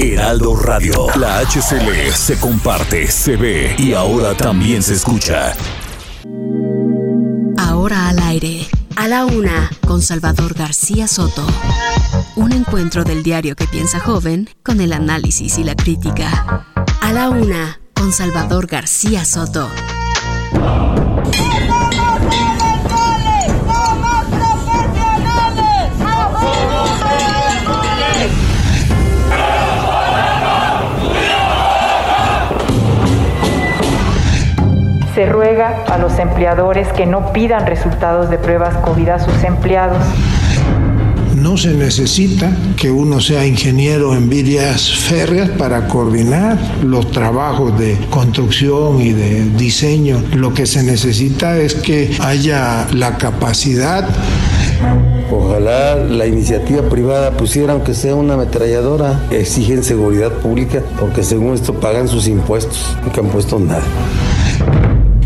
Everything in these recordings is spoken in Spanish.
Heraldo Radio. La HCL se comparte, se ve y ahora también se escucha. Ahora al aire. A la una, con Salvador García Soto. Un encuentro del diario que piensa joven con el análisis y la crítica. A la una, con Salvador García Soto. Se ruega a los empleadores que no pidan resultados de pruebas COVID a sus empleados. No se necesita que uno sea ingeniero en vías férreas para coordinar los trabajos de construcción y de diseño. Lo que se necesita es que haya la capacidad Ojalá la iniciativa privada pusiera, aunque sea una ametralladora, exigen seguridad pública, porque según esto pagan sus impuestos, nunca han puesto nada.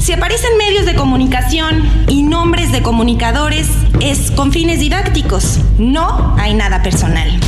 Si aparecen medios de comunicación y nombres de comunicadores, es con fines didácticos. No hay nada personal.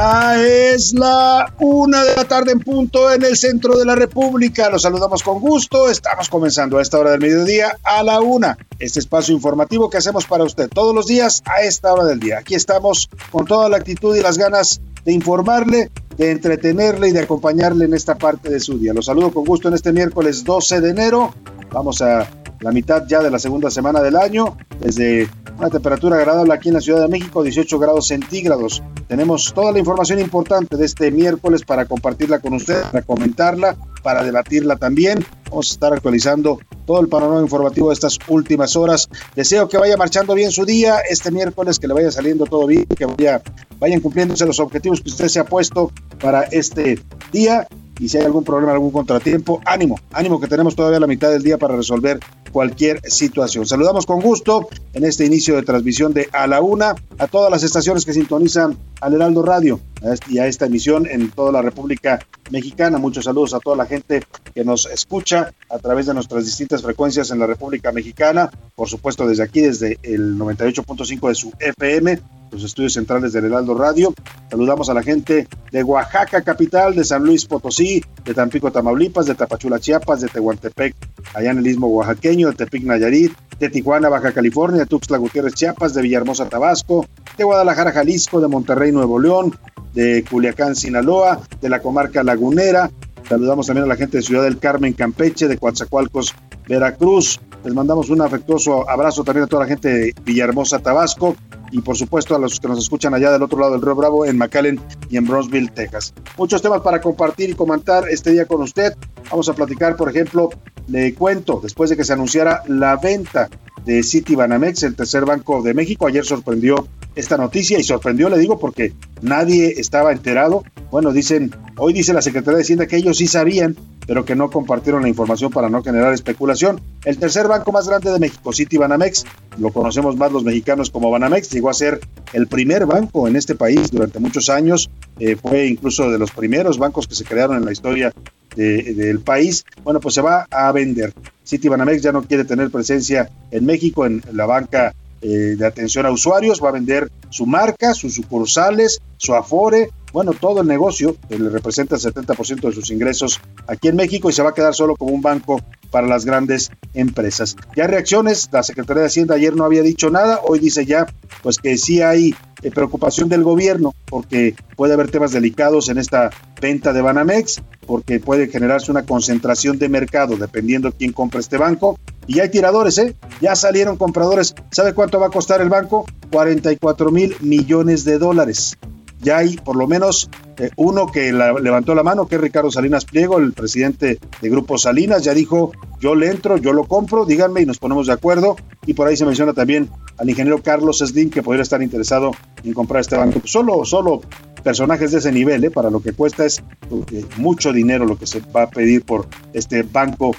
Es la una de la tarde en punto en el centro de la República. Los saludamos con gusto. Estamos comenzando a esta hora del mediodía a la una. Este espacio informativo que hacemos para usted todos los días a esta hora del día. Aquí estamos con toda la actitud y las ganas de informarle, de entretenerle y de acompañarle en esta parte de su día. Los saludo con gusto en este miércoles 12 de enero. Vamos a la mitad ya de la segunda semana del año, desde una temperatura agradable aquí en la Ciudad de México, 18 grados centígrados. Tenemos toda la información importante de este miércoles para compartirla con usted, para comentarla, para debatirla también. Vamos a estar actualizando todo el panorama informativo de estas últimas horas. Deseo que vaya marchando bien su día este miércoles, que le vaya saliendo todo bien, que vaya, vayan cumpliéndose los objetivos que usted se ha puesto para este día y si hay algún problema, algún contratiempo, ánimo, ánimo que tenemos todavía la mitad del día para resolver cualquier situación. Saludamos con gusto en este inicio de transmisión de A la Una a todas las estaciones que sintonizan al Heraldo Radio y a esta emisión en toda la República Mexicana. Muchos saludos a toda la gente que nos escucha a través de nuestras distintas frecuencias en la República Mexicana, por supuesto desde aquí, desde el 98.5 de su FM, los estudios centrales del Heraldo Radio. Saludamos a la gente de Oaxaca, capital, de San Luis Potosí, de Tampico, Tamaulipas, de Tapachula, Chiapas, de Tehuantepec, allá en el istmo oaxaqueño, de Tepic, Nayarit, de Tijuana, Baja California, de Tuxtla Gutiérrez, Chiapas, de Villahermosa, Tabasco, de Guadalajara, Jalisco, de Monterrey, Nuevo León, de Culiacán, Sinaloa, de la comarca lagunera. Saludamos también a la gente de Ciudad del Carmen, Campeche, de Coatzacoalcos, Veracruz. Les mandamos un afectuoso abrazo también a toda la gente de Villahermosa, Tabasco, y por supuesto a los que nos escuchan allá del otro lado del Río Bravo, en McAllen y en Bronzeville, Texas. Muchos temas para compartir y comentar este día con usted. Vamos a platicar, por ejemplo, le cuento, después de que se anunciara la venta de City Banamex, el tercer banco de México, ayer sorprendió esta noticia y sorprendió, le digo, porque nadie estaba enterado. Bueno, dicen, hoy dice la Secretaría de Hacienda que ellos sí sabían, pero que no compartieron la información para no generar especulación. El tercer banco más grande de México, City Banamex, lo conocemos más los mexicanos como Banamex, llegó a ser el primer banco en este país durante muchos años, eh, fue incluso de los primeros bancos que se crearon en la historia del país. Bueno, pues se va a vender. City Banamex ya no quiere tener presencia en México en la banca eh, de atención a usuarios, va a vender su marca, sus sucursales, su afore, bueno, todo el negocio, que le representa el 70% de sus ingresos aquí en México y se va a quedar solo como un banco para las grandes empresas. Ya reacciones, la Secretaría de Hacienda ayer no había dicho nada, hoy dice ya pues que sí hay eh, preocupación del gobierno porque puede haber temas delicados en esta venta de Banamex, porque puede generarse una concentración de mercado dependiendo quién compra este banco. Y ya hay tiradores, ¿eh? Ya salieron compradores. ¿Sabe cuánto va a costar el banco? 44 mil millones de dólares ya hay por lo menos Eh, uno que levantó la mano, que es Ricardo Salinas Pliego, el presidente de Grupo Salinas, ya dijo, yo le entro, yo lo compro, díganme y nos ponemos de acuerdo. Y por ahí se menciona también al ingeniero Carlos Slim, que podría estar interesado en comprar este banco. Solo, solo personajes de ese nivel, ¿eh? para lo que cuesta es eh, mucho dinero lo que se va a pedir por este banco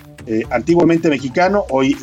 antiguamente mexicano, hoy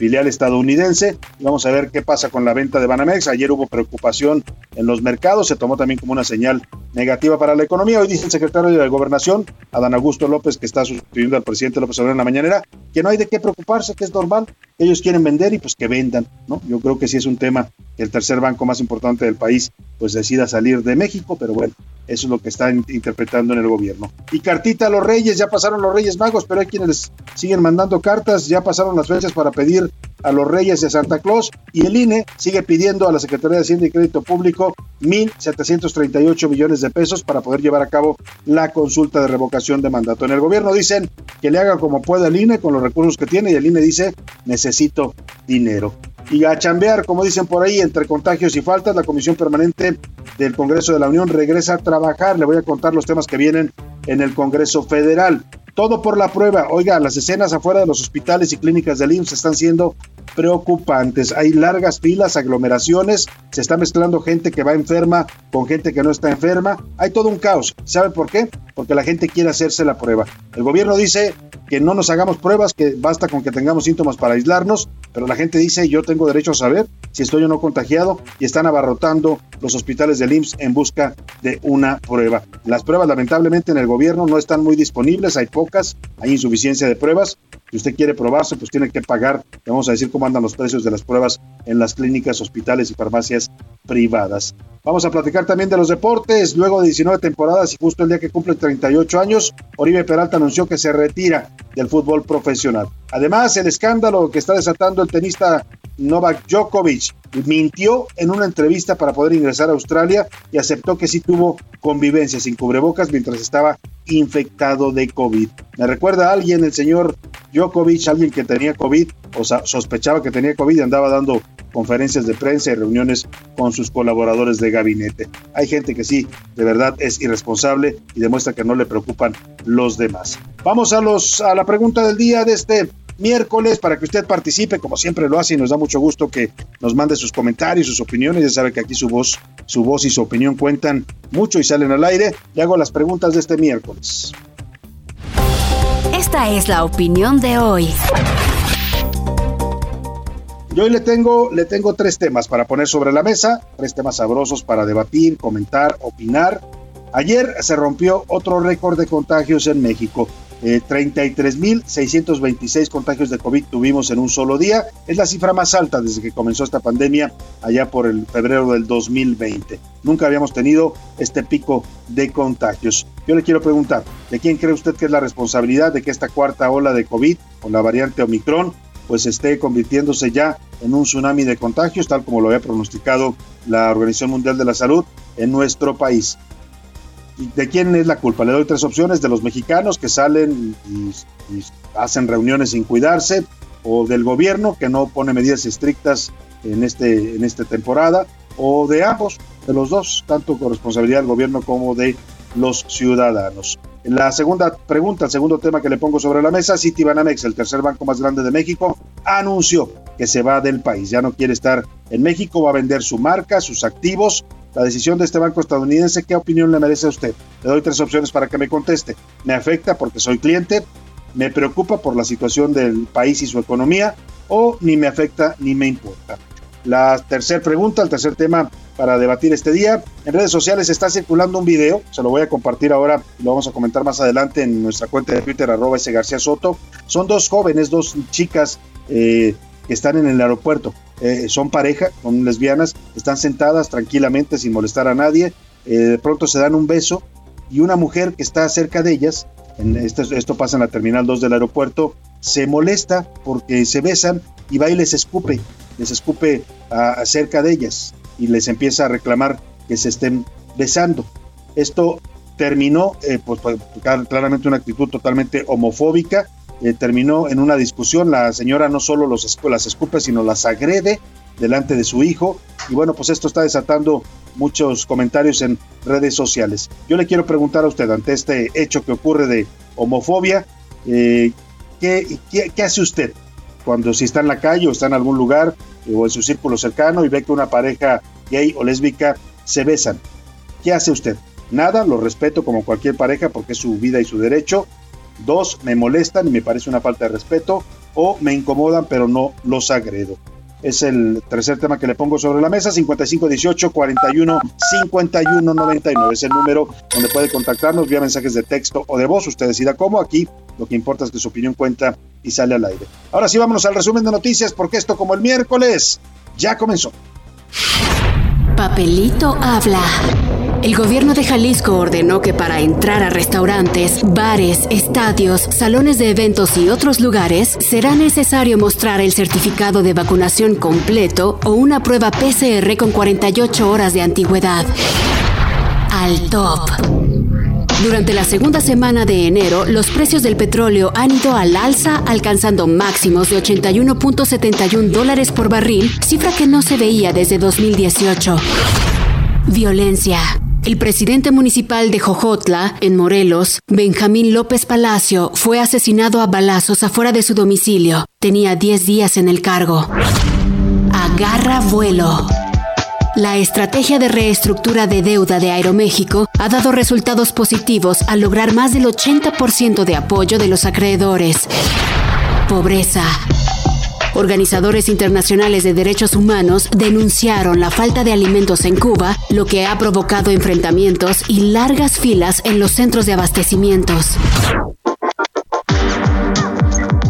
filial estadounidense. vamos a ver qué pasa con la venta de Banamex. Ayer hubo preocupación en los mercados, se tomó también como una señal negativa para la economía. Hoy dice el secretario de Gobernación, Adán Augusto López, que está sustituyendo al presidente López Obrador en la mañanera, que no hay de qué preocuparse, que es normal, ellos quieren vender y pues que vendan, ¿no? Yo creo que sí es un tema que el tercer banco más importante del país pues decida salir de México, pero bueno, eso es lo que están interpretando en el gobierno. Y cartita a los reyes, ya pasaron los reyes magos, pero hay quienes siguen mandando cartas, ya pasaron las fechas para pedir a los reyes de Santa Claus y el INE sigue pidiendo a la Secretaría de Hacienda y Crédito Público 1.738 millones de pesos para poder llevar a cabo la consulta de revocación de mandato. En el gobierno dicen que le haga como pueda el INE con los recursos que tiene y el INE dice necesito dinero. Y a chambear, como dicen por ahí, entre contagios y faltas, la Comisión Permanente del Congreso de la Unión regresa a trabajar. Le voy a contar los temas que vienen en el Congreso Federal. Todo por la prueba. Oiga, las escenas afuera de los hospitales y clínicas del IMSS están siendo preocupantes. Hay largas filas, aglomeraciones, se está mezclando gente que va enferma con gente que no está enferma. Hay todo un caos. ¿Sabe por qué? Porque la gente quiere hacerse la prueba. El gobierno dice que no nos hagamos pruebas, que basta con que tengamos síntomas para aislarnos, pero la gente dice yo tengo derecho a saber si estoy o no contagiado y están abarrotando los hospitales del IMSS en busca de una prueba. Las pruebas lamentablemente en el gobierno no están muy disponibles, hay pocas, hay insuficiencia de pruebas. Si usted quiere probarse, pues tiene que pagar, vamos a decir cómo andan los precios de las pruebas en las clínicas, hospitales y farmacias privadas. Vamos a platicar también de los deportes. Luego de 19 temporadas y justo el día que cumple 38 años, Oribe Peralta anunció que se retira del fútbol profesional. Además, el escándalo que está desatando el tenista Novak Djokovic mintió en una entrevista para poder ingresar a Australia y aceptó que sí tuvo convivencia sin cubrebocas mientras estaba infectado de COVID. Me recuerda a alguien, el señor Djokovic, alguien que tenía COVID o sospechaba que tenía COVID y andaba dando conferencias de prensa y reuniones con sus colaboradores de gabinete. Hay gente que sí, de verdad es irresponsable y demuestra que no le preocupan los demás. Vamos a los a la pregunta del día de este miércoles para que usted participe, como siempre lo hace y nos da mucho gusto que nos mande sus comentarios, sus opiniones. Ya sabe que aquí su voz, su voz y su opinión cuentan mucho y salen al aire. Le hago las preguntas de este miércoles. Esta es la opinión de hoy. Yo hoy le tengo, le tengo tres temas para poner sobre la mesa, tres temas sabrosos para debatir, comentar, opinar. Ayer se rompió otro récord de contagios en México. 33.626 eh, contagios de COVID tuvimos en un solo día. Es la cifra más alta desde que comenzó esta pandemia allá por el febrero del 2020. Nunca habíamos tenido este pico de contagios. Yo le quiero preguntar, ¿de quién cree usted que es la responsabilidad de que esta cuarta ola de COVID con la variante Omicron pues esté convirtiéndose ya en un tsunami de contagios, tal como lo había pronosticado la Organización Mundial de la Salud en nuestro país? ¿De quién es la culpa? Le doy tres opciones, de los mexicanos que salen y, hacen reuniones sin cuidarse, o del gobierno que no pone medidas estrictas en, este, en esta temporada, o de ambos, de los dos, tanto con responsabilidad del gobierno como de los ciudadanos. La segunda pregunta, el segundo tema que le pongo sobre la mesa, Citibanamex, el tercer banco más grande de México, anunció que se va del país, ya no quiere estar en México, va a vender su marca, sus activos la decisión de este banco estadounidense, ¿qué opinión le merece a usted? Le doy tres opciones para que me conteste. Me afecta porque soy cliente, me preocupa por la situación del país y su economía, o ni me afecta ni me importa. La tercera pregunta, el tercer tema para debatir este día. En redes sociales está circulando un video, se lo voy a compartir ahora lo vamos a comentar más adelante en nuestra cuenta de Twitter, arroba ese García Soto. Son dos jóvenes, dos chicas eh, están en el aeropuerto. Eh, son pareja, son lesbianas, están sentadas tranquilamente sin molestar a nadie, eh, de pronto se dan un beso y una mujer que está cerca de ellas, en esto, esto pasa en la terminal 2 del aeropuerto, se molesta porque se besan y va y les escupe, les escupe cerca de ellas y les empieza a reclamar que se estén besando. Esto terminó, eh, pues, pues claramente una actitud totalmente homofóbica, eh, terminó en una discusión. La señora no solo los, las escupe, sino las agrede delante de su hijo. Y bueno, pues esto está desatando muchos comentarios en redes sociales. Yo le quiero preguntar a usted, ante este hecho que ocurre de homofobia, eh, ¿qué, qué, hace usted cuando si está en la calle o está en algún lugar eh, o en su círculo cercano y ve que una pareja gay o lésbica se besan? ¿Qué hace usted? Nada, lo respeto como cualquier pareja porque es su vida y su derecho. Dos, me molestan y me parece una falta de respeto. O me incomodan pero no los agredo es el tercer tema que le pongo sobre la mesa, 5518 41 51 99. Es el número donde puede contactarnos vía mensajes de texto o de voz. Usted decida cómo. Aquí lo que importa es que su opinión cuenta y sale al aire. Ahora sí, vámonos al resumen de noticias, porque esto, como el miércoles, ya comenzó. Papelito habla. El gobierno de Jalisco ordenó que para entrar a restaurantes, bares, estadios, salones de eventos y otros lugares será necesario mostrar el certificado de vacunación completo o una prueba PCR con 48 horas de antigüedad. Al top. Durante la segunda semana de enero, los precios del petróleo han ido al alza, alcanzando máximos de 81.71 dólares por barril, cifra que no se veía desde 2018. Violencia. El presidente municipal de Jojotla, en Morelos, Benjamín López Palacio, fue asesinado a balazos afuera de su domicilio. Tenía 10 días en el cargo. Agarra vuelo. La estrategia de reestructura de deuda de Aeroméxico ha dado resultados positivos al lograr más del 80% de apoyo de los acreedores. Pobreza. Organizadores internacionales de derechos humanos denunciaron la falta de alimentos en Cuba, lo que ha provocado enfrentamientos y largas filas en los centros de abastecimientos.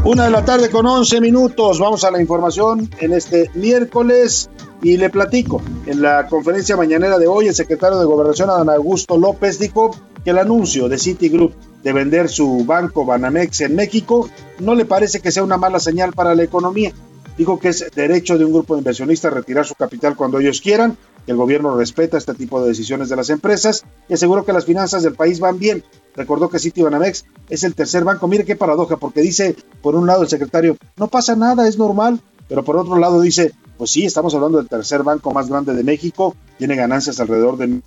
Una de la tarde con 11 minutos. Vamos a la información en este miércoles y le platico. En la conferencia mañanera de hoy, el secretario de Gobernación, Adán Augusto López, dijo que el anuncio de Citigroup de vender su banco Banamex en México no le parece que sea una mala señal para la economía. Dijo que es derecho de un grupo de inversionistas retirar su capital cuando ellos quieran, que el gobierno respeta este tipo de decisiones de las empresas y aseguró que las finanzas del país van bien. Recordó que Banamex es el tercer banco. Mire qué paradoja, porque dice, por un lado el secretario, no pasa nada, es normal, pero por otro lado dice, pues sí, estamos hablando del tercer banco más grande de México, tiene ganancias alrededor de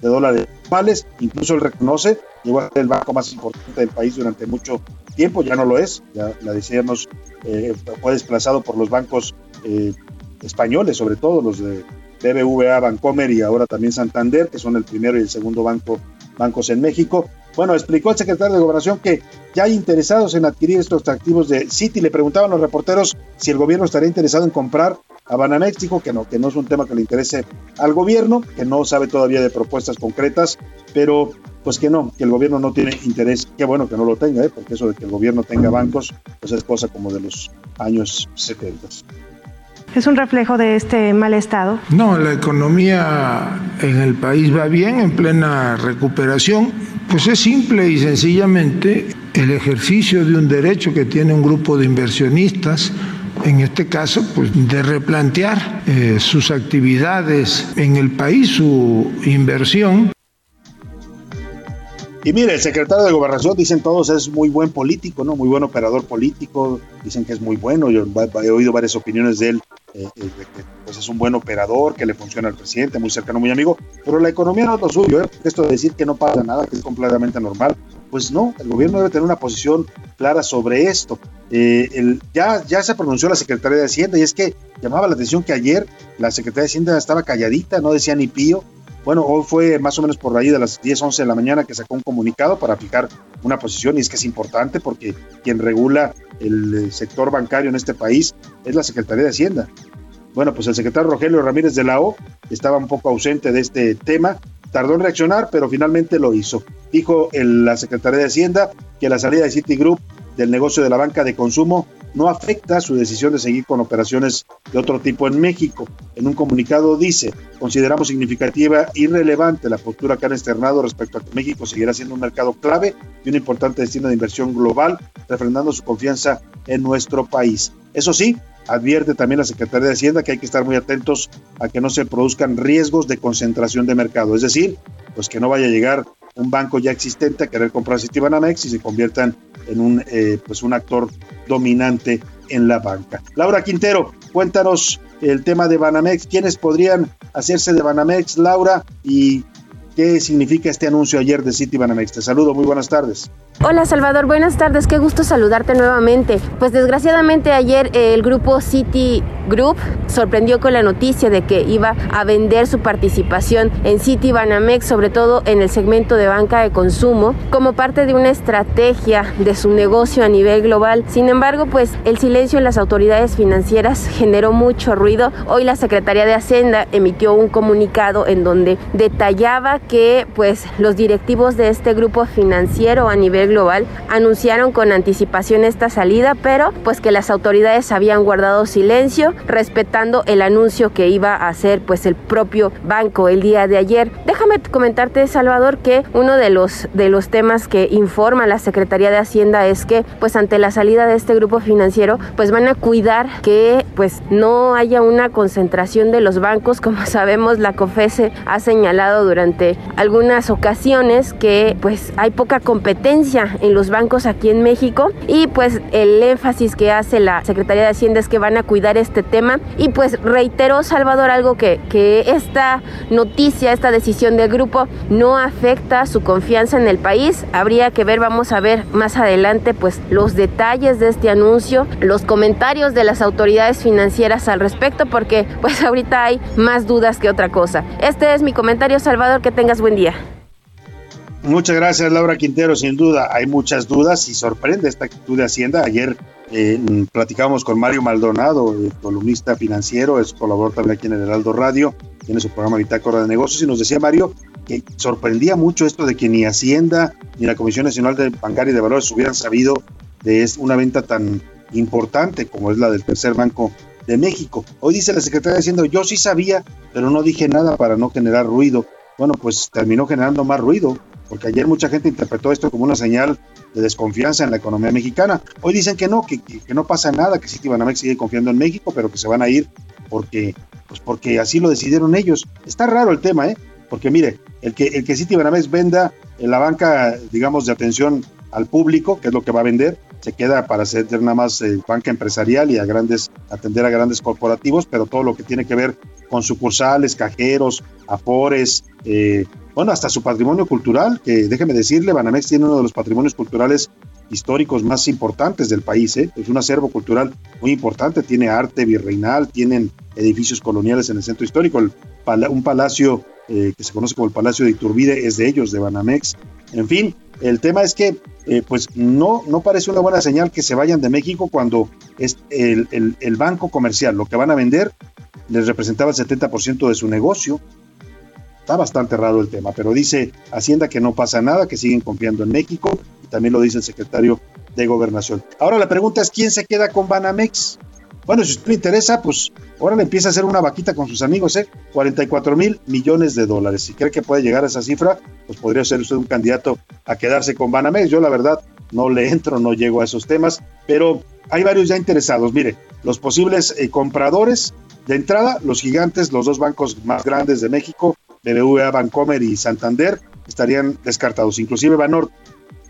de dólares anuales, incluso él reconoce, llegó a ser el banco más importante del país durante mucho tiempo, ya no lo es, ya la decíamos, eh, fue desplazado por los bancos eh, españoles, sobre todo los de BBVA, Bancomer y ahora también Santander, que son el primero y el segundo banco, bancos en México. Bueno, explicó el secretario de Gobernación que ya hay interesados en adquirir estos activos de Citi. Le preguntaban los reporteros si el gobierno estaría interesado en comprar a Banamex. Dijo que no, que no es un tema que le interese al gobierno, que no sabe todavía de propuestas concretas, pero pues que no, que el gobierno no tiene interés. Qué bueno que no lo tenga, ¿eh? porque eso de que el gobierno tenga bancos, pues es cosa como de los años 70. ¿Es un reflejo de este mal estado? No, la economía en el país va bien, en plena recuperación. Pues es simple y sencillamente el ejercicio de un derecho que tiene un grupo de inversionistas en este caso, pues de replantear eh, sus actividades en el país, su inversión. Y mire, el secretario de Gobernación, dicen todos, es muy buen político, ¿no? Muy buen operador político, dicen que es muy bueno, yo he oído varias opiniones de él, eh, eh, de que pues es un buen operador, que le funciona al presidente, muy cercano, muy amigo, pero la economía no es lo suyo, ¿eh? esto de decir que no pasa nada, que es completamente normal, pues no, el gobierno debe tener una posición clara sobre esto. el, ya, ya se pronunció la Secretaría de Hacienda y es que llamaba la atención que ayer la Secretaría de Hacienda estaba calladita, no decía ni pío, bueno, hoy fue más o menos por ahí de las 10, 11 de la mañana que sacó un comunicado para aplicar una posición y es que es importante porque quien regula el eh, sector bancario en este país es la Secretaría de Hacienda. Bueno, pues el secretario Rogelio Ramírez de la O estaba un poco ausente de este tema, tardó en reaccionar, pero finalmente lo hizo. Dijo la Secretaría de Hacienda que la salida de Citigroup del negocio de la banca de consumo no afecta su decisión de seguir con operaciones de otro tipo en México. En un comunicado dice, consideramos significativa y relevante la postura que han externado respecto a que México seguirá siendo un mercado clave y un importante destino de inversión global, refrendando su confianza en nuestro país. Eso sí, advierte también la Secretaría de Hacienda que hay que estar muy atentos a que no se produzcan riesgos de concentración de mercado, es decir, pues que no vaya a llegar un banco ya existente a querer comprar Citibanamex y se conviertan en un, eh, pues un actor dominante en la banca. Laura Quintero, cuéntanos el tema de Banamex, quiénes podrían hacerse de Banamex, Laura, y qué significa este anuncio ayer de City Banamex. Te saludo, muy buenas tardes. Hola Salvador, buenas tardes, qué gusto saludarte nuevamente. Pues desgraciadamente ayer el grupo City Group sorprendió con la noticia de que iba a vender su participación en City Banamex, sobre todo en el segmento de banca de consumo, como parte de una estrategia de su negocio a nivel global. Sin embargo, pues el silencio en las autoridades financieras generó mucho ruido. Hoy la Secretaría de Hacienda emitió un comunicado en donde detallaba que pues los directivos de este grupo financiero a nivel global anunciaron con anticipación esta salida, pero pues que las autoridades habían guardado silencio respetando el anuncio que iba a hacer pues el propio banco el día de ayer. Déjame comentarte, Salvador, que uno de los de los temas que informa la Secretaría de Hacienda es que pues ante la salida de este grupo financiero pues van a cuidar que pues no haya una concentración de los bancos, como sabemos la COFESE ha señalado durante algunas ocasiones que pues hay poca competencia en los bancos aquí en México y pues el énfasis que hace la Secretaría de Hacienda es que van a cuidar este tema y pues reiteró Salvador algo que, que esta noticia, esta decisión del grupo no afecta su confianza en el país. Habría que ver, vamos a ver más adelante pues los detalles de este anuncio, los comentarios de las autoridades financieras al respecto porque pues ahorita hay más dudas que otra cosa. Este es mi comentario Salvador, que tengas buen día. Muchas gracias, Laura Quintero. Sin duda, hay muchas dudas y sorprende esta actitud de Hacienda. Ayer eh, platicábamos con Mario Maldonado, columnista financiero, es colaborador también aquí en el Heraldo Radio, tiene su programa Bitácora de Negocios, y nos decía Mario que sorprendía mucho esto de que ni Hacienda ni la Comisión Nacional de Bancaria y de Valores hubieran sabido de una venta tan importante como es la del tercer banco de México. Hoy dice la secretaria diciendo, yo sí sabía, pero no dije nada para no generar ruido. Bueno, pues terminó generando más ruido porque ayer mucha gente interpretó esto como una señal de desconfianza en la economía mexicana. Hoy dicen que no, que, no pasa nada, que Citibanamex sigue confiando en México, pero que se van a ir porque, pues porque así lo decidieron ellos. Está raro el tema, ¿eh? Porque mire, el que, el que Citibanamex venda en la banca, digamos, de atención al público, que es lo que va a vender, se queda para ser nada más eh, banca empresarial y a grandes, atender a grandes corporativos, pero todo lo que tiene que ver con sucursales, cajeros, afores, eh, bueno, hasta su patrimonio cultural, que déjeme decirle, Banamex tiene uno de los patrimonios culturales históricos más importantes del país, ¿eh? es un acervo cultural muy importante, tiene arte virreinal, tienen edificios coloniales en el centro histórico, un palacio eh, que se conoce como el Palacio de Iturbide es de ellos, de Banamex, en fin, el tema es que eh, pues no, no parece una buena señal que se vayan de México cuando es el, el banco comercial, lo que van a vender, les representaba el 70% de su negocio, Está bastante raro el tema, pero dice Hacienda que no pasa nada, que siguen confiando en México, y también lo dice el secretario de Gobernación. Ahora la pregunta es, ¿quién se queda con Banamex? Bueno, si usted le interesa, pues ahora le empieza a hacer una vaquita con sus amigos, ¿eh? 44 mil millones de dólares. Si cree que puede llegar a esa cifra, pues podría ser usted un candidato a quedarse con Banamex. Yo la verdad no le entro, no llego a esos temas, pero hay varios ya interesados. Mire, los posibles eh, compradores, de entrada, los gigantes, los dos bancos más grandes de México, BBVA, Bancomer y Santander estarían descartados. Inclusive Banorte,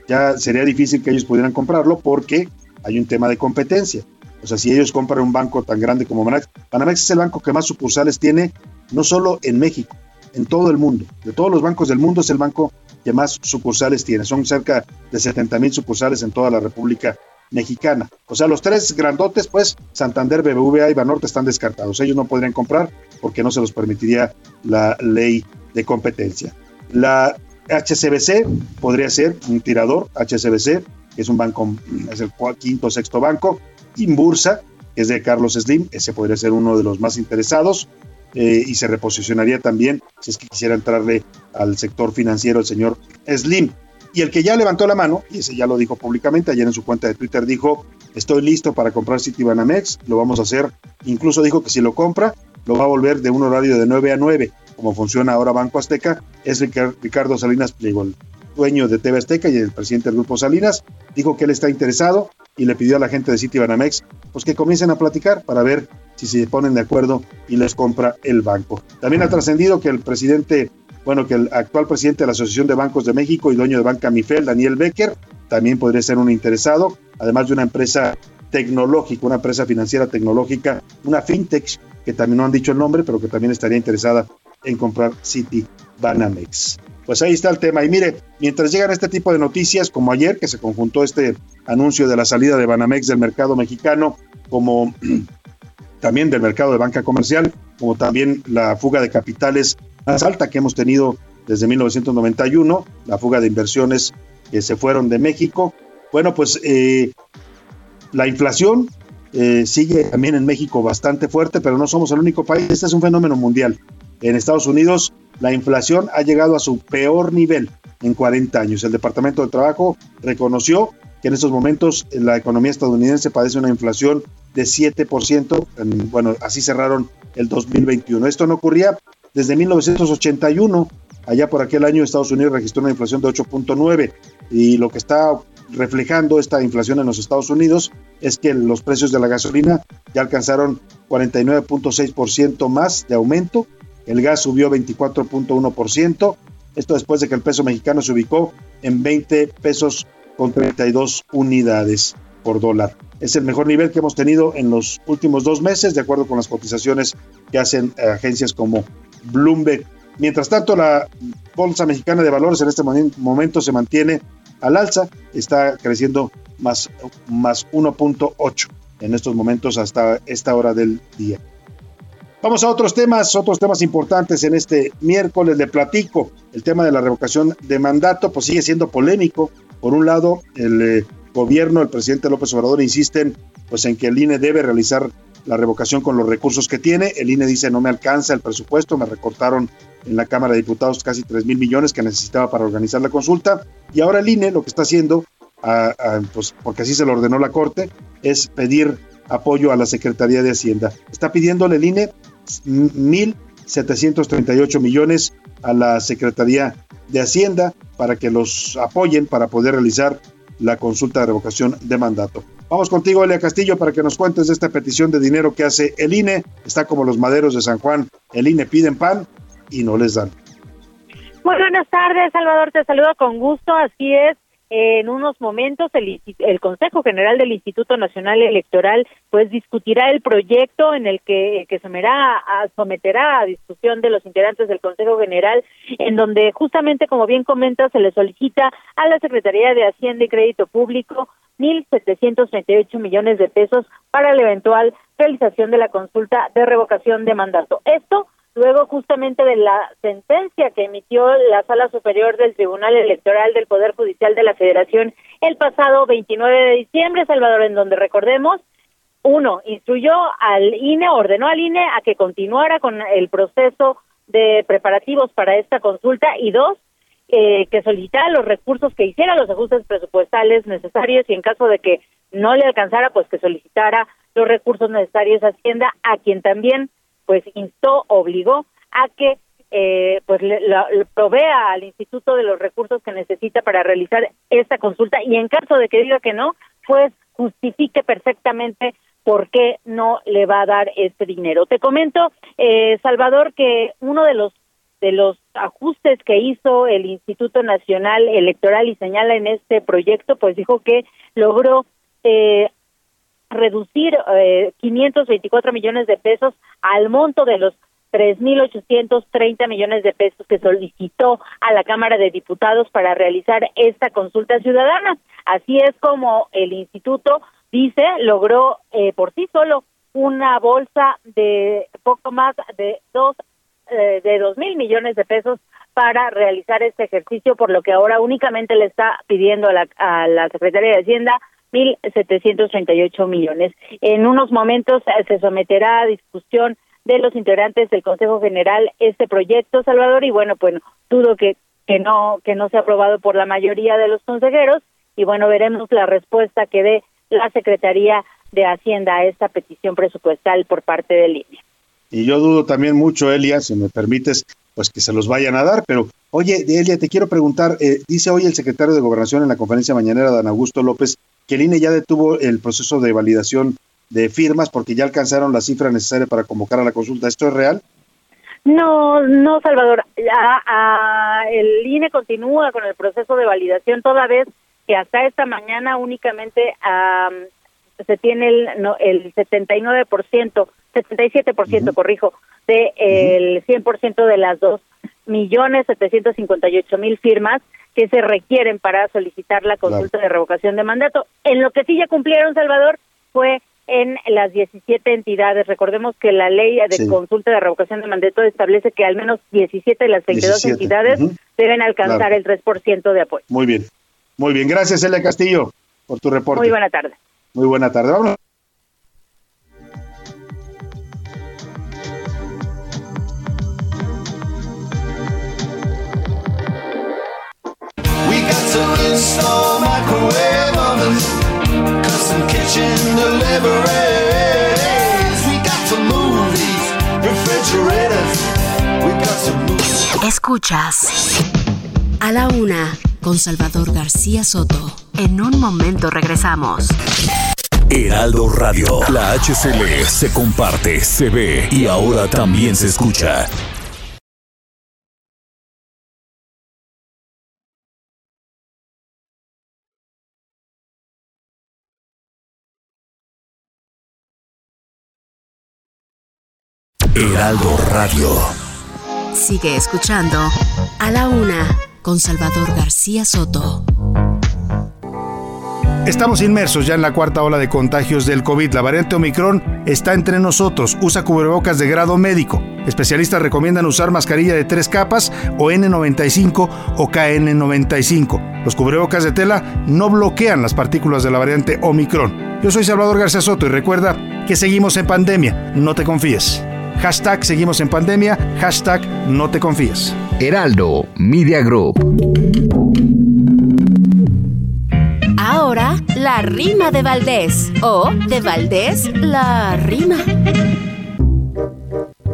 ya sería difícil que ellos pudieran comprarlo porque hay un tema de competencia. O sea, si ellos compran un banco tan grande como Banamex, Banamex es el banco que más sucursales tiene, no solo en México, en todo el mundo. De todos los bancos del mundo es el banco que más sucursales tiene. Son cerca de 70 mil sucursales en toda la República Mexicana. O sea, los tres grandotes, pues Santander, BBVA y Banorte están descartados. Ellos no podrían comprar porque no se los permitiría la ley de competencia. La HCBC podría ser un tirador, HCBC, es un banco, es el quinto o sexto banco. Imbursa, que es de Carlos Slim, ese podría ser uno de los más interesados. Eh, y se reposicionaría también si es que quisiera entrarle al sector financiero el señor Slim. Y el que ya levantó la mano, y ese ya lo dijo públicamente, ayer en su cuenta de Twitter dijo, estoy listo para comprar Citibanamex, lo vamos a hacer. Incluso dijo que si lo compra, lo va a volver de un horario de 9 a 9, como funciona ahora Banco Azteca, es Ricardo Salinas Pliego, el dueño de TV Azteca y el presidente del Grupo Salinas, dijo que él está interesado y le pidió a la gente de Citibanamex pues que comiencen a platicar para ver si se ponen de acuerdo y les compra el banco. También ha trascendido que el presidente, bueno, que el actual presidente de la Asociación de Bancos de México y dueño de Banca Mifel, Daniel Becker, también podría ser un interesado, además de una empresa tecnológico, una empresa financiera tecnológica, una fintech, que también no han dicho el nombre, pero que también estaría interesada en comprar City Banamex. Pues ahí está el tema. Y mire, mientras llegan este tipo de noticias, como ayer, que se conjuntó este anuncio de la salida de Banamex del mercado mexicano, como también del mercado de banca comercial, como también la fuga de capitales más alta que hemos tenido desde 1991, la fuga de inversiones que se fueron de México. Bueno, pues eh, la inflación eh, sigue también en México bastante fuerte, pero no somos el único país, este es un fenómeno mundial. En Estados Unidos la inflación ha llegado a su peor nivel en 40 años. El Departamento de Trabajo reconoció que en estos momentos la economía estadounidense padece una inflación de 7%. bueno, así cerraron el 2021. Esto no ocurría desde 1981. Allá por aquel año Estados Unidos registró una inflación de 8.9 y lo que está reflejando esta inflación en los Estados Unidos es que los precios de la gasolina ya alcanzaron 49.6% más de aumento, el gas subió 24.1%, esto después de que el peso mexicano se ubicó en 20 pesos con 32 unidades por dólar. Es el mejor nivel que hemos tenido en los últimos dos meses, de acuerdo con las cotizaciones que hacen eh, agencias como Bloomberg. Mientras tanto, la Bolsa Mexicana de Valores en este momento se mantiene al alza, está creciendo más, más 1.8 en estos momentos hasta esta hora del día. Vamos a otros temas, otros temas importantes en este miércoles de platico. El tema de la revocación de mandato pues sigue siendo polémico. Por un lado, el eh, gobierno, el presidente López Obrador insisten pues en que el INE debe realizar la revocación con los recursos que tiene. El INE dice no me alcanza el presupuesto, me recortaron en la Cámara de Diputados casi 3 mil millones que necesitaba para organizar la consulta. Y ahora el INE lo que está haciendo, pues porque así se lo ordenó la Corte, es pedir apoyo a la Secretaría de Hacienda. Está pidiéndole el INE 1.738 millones a la Secretaría de Hacienda para que los apoyen para poder realizar la consulta de revocación de mandato. Vamos contigo, Elia Castillo, para que nos cuentes de esta petición de dinero que hace el INE. Está como los maderos de San Juan. El INE piden pan y no les dan. Muy buenas tardes, Salvador. Te saludo con gusto. Así es. En unos momentos el, el, Consejo General del Instituto Nacional Electoral pues discutirá el proyecto en el que, que someterá a, someterá a discusión de los integrantes del Consejo General en donde justamente como bien comenta se le solicita a la Secretaría de Hacienda y Crédito Público 1.738 millones de pesos para la eventual realización de la consulta de revocación de mandato. Esto luego justamente de la sentencia que emitió la Sala Superior del Tribunal Electoral del Poder Judicial de la Federación el pasado 29 de diciembre, Salvador, en donde recordemos, uno, instruyó al INE, ordenó al INE a que continuara con el proceso de preparativos para esta consulta y dos, eh, que solicitara los recursos, que hiciera los ajustes presupuestales necesarios y en caso de que no le alcanzara, pues que solicitara los recursos necesarios a Hacienda, a quien también pues instó, obligó a que eh, pues le, provea al instituto de los recursos que necesita para realizar esta consulta y en caso de que diga que no, pues justifique perfectamente por qué no le va a dar este dinero. Te comento, eh, Salvador, que uno de los de los ajustes que hizo el Instituto Nacional Electoral y señala en este proyecto, pues dijo que logró eh, reducir eh, 524 millones de pesos al monto de los 3.830 millones de pesos que solicitó a la Cámara de Diputados para realizar esta consulta ciudadana. Así es como el instituto dice logró eh, por sí solo una bolsa de poco más de dos eh, de dos mil millones de pesos para realizar este ejercicio, por lo que ahora únicamente le está pidiendo a la, a la Secretaría de Hacienda 1.738 millones. En unos momentos eh, se someterá a discusión de los integrantes del Consejo General este proyecto, Salvador, y bueno, pues dudo que, que no que no sea aprobado por la mayoría de los consejeros y bueno, veremos la respuesta que dé la Secretaría de Hacienda a esta petición presupuestal por parte del INE. Y yo dudo también mucho, Elia, si me permites, pues que se los vayan a dar, pero oye, Elia, te quiero preguntar, eh, dice hoy el secretario de Gobernación en la conferencia mañanera, Dan Augusto López, que el INE ya detuvo el proceso de validación de firmas porque ya alcanzaron la cifra necesaria para convocar a la consulta. ¿Esto es real? No, no, Salvador. el INE continúa con el proceso de validación toda vez que hasta esta mañana únicamente se tiene el, no, el 79%, 77%, corrijo, de el 100% de las dos millones 758 mil firmas que se requieren para solicitar la consulta de revocación de mandato. En lo que sí ya cumplieron, Salvador, fue en las 17 entidades. Recordemos que la ley de consulta de revocación de mandato establece que al menos 17 de las 22 entidades deben alcanzar el 3% de apoyo. Muy bien. Muy bien. Gracias, Elia Castillo, por tu reporte. Muy buena tarde. Muy buena tarde. Vámonos. Escuchas a la una con Salvador García Soto. En un momento regresamos. Heraldo Radio, la HCL se comparte, se ve y ahora también se escucha. Heraldo Radio. Sigue escuchando a la una con Salvador García Soto. Estamos inmersos ya en la cuarta ola de contagios del COVID. La variante Omicron está entre nosotros. Usa cubrebocas de grado médico. Especialistas recomiendan usar mascarilla de tres capas o N95 o KN95. Los cubrebocas de tela no bloquean las partículas de la variante Omicron. Yo soy Salvador García Soto y recuerda que seguimos en pandemia. No te confíes. Hashtag seguimos en pandemia. Hashtag no te confíes. Heraldo Media Group. Ahora, la rima de Valdés. O de Valdés, la rima.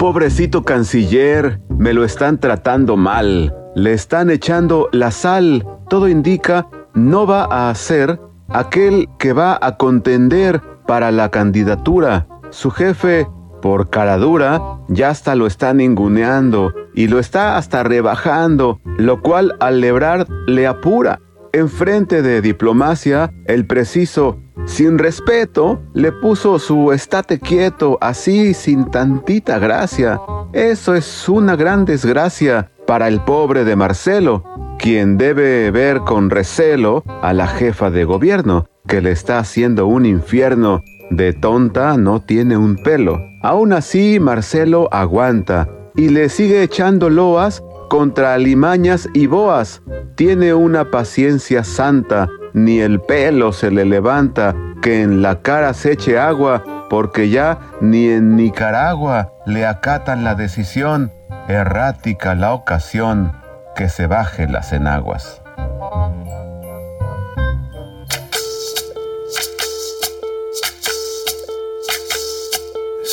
Pobrecito canciller, me lo están tratando mal. Le están echando la sal. Todo indica no va a ser aquel que va a contender para la candidatura. Su jefe por cara dura, ya hasta lo está ninguneando y lo está hasta rebajando, lo cual al lebrar le apura. Enfrente de diplomacia, el preciso, sin respeto, le puso su estate quieto, así sin tantita gracia. Eso es una gran desgracia para el pobre de Marcelo, quien debe ver con recelo a la jefa de gobierno, que le está haciendo un infierno de tonta no tiene un pelo. Aún así, Marcelo aguanta y le sigue echando loas contra alimañas y boas. Tiene una paciencia santa, ni el pelo se le levanta, que en la cara se eche agua, porque ya ni en Nicaragua le acatan la decisión, errática la ocasión, que se baje las enaguas.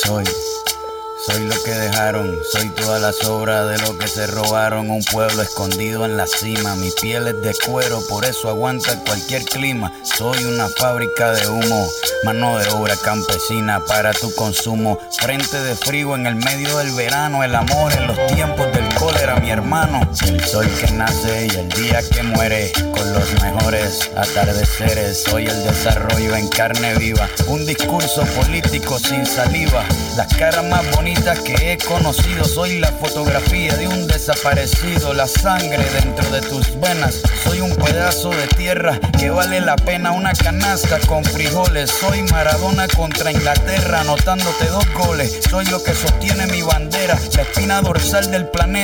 Soy. Soy lo que dejaron, soy toda la sobra de lo que se robaron. Un pueblo escondido en la cima, mi piel es de cuero, por eso aguanta cualquier clima. Soy una fábrica de humo, mano de obra campesina para tu consumo. Frente de frío en el medio del verano, el amor en los tiempos del cólera, mi hermano. El sol que nace y el día que muere, con los mejores atardeceres. Soy el desarrollo en carne viva, un discurso político sin saliva. Las caras más bonitas que he conocido. Soy la fotografía de un desaparecido, la sangre dentro de tus venas. Soy un pedazo de tierra que vale la pena una canasta con frijoles. Soy Maradona contra Inglaterra, anotándote dos goles. Soy lo que sostiene mi bandera, la espina dorsal del planeta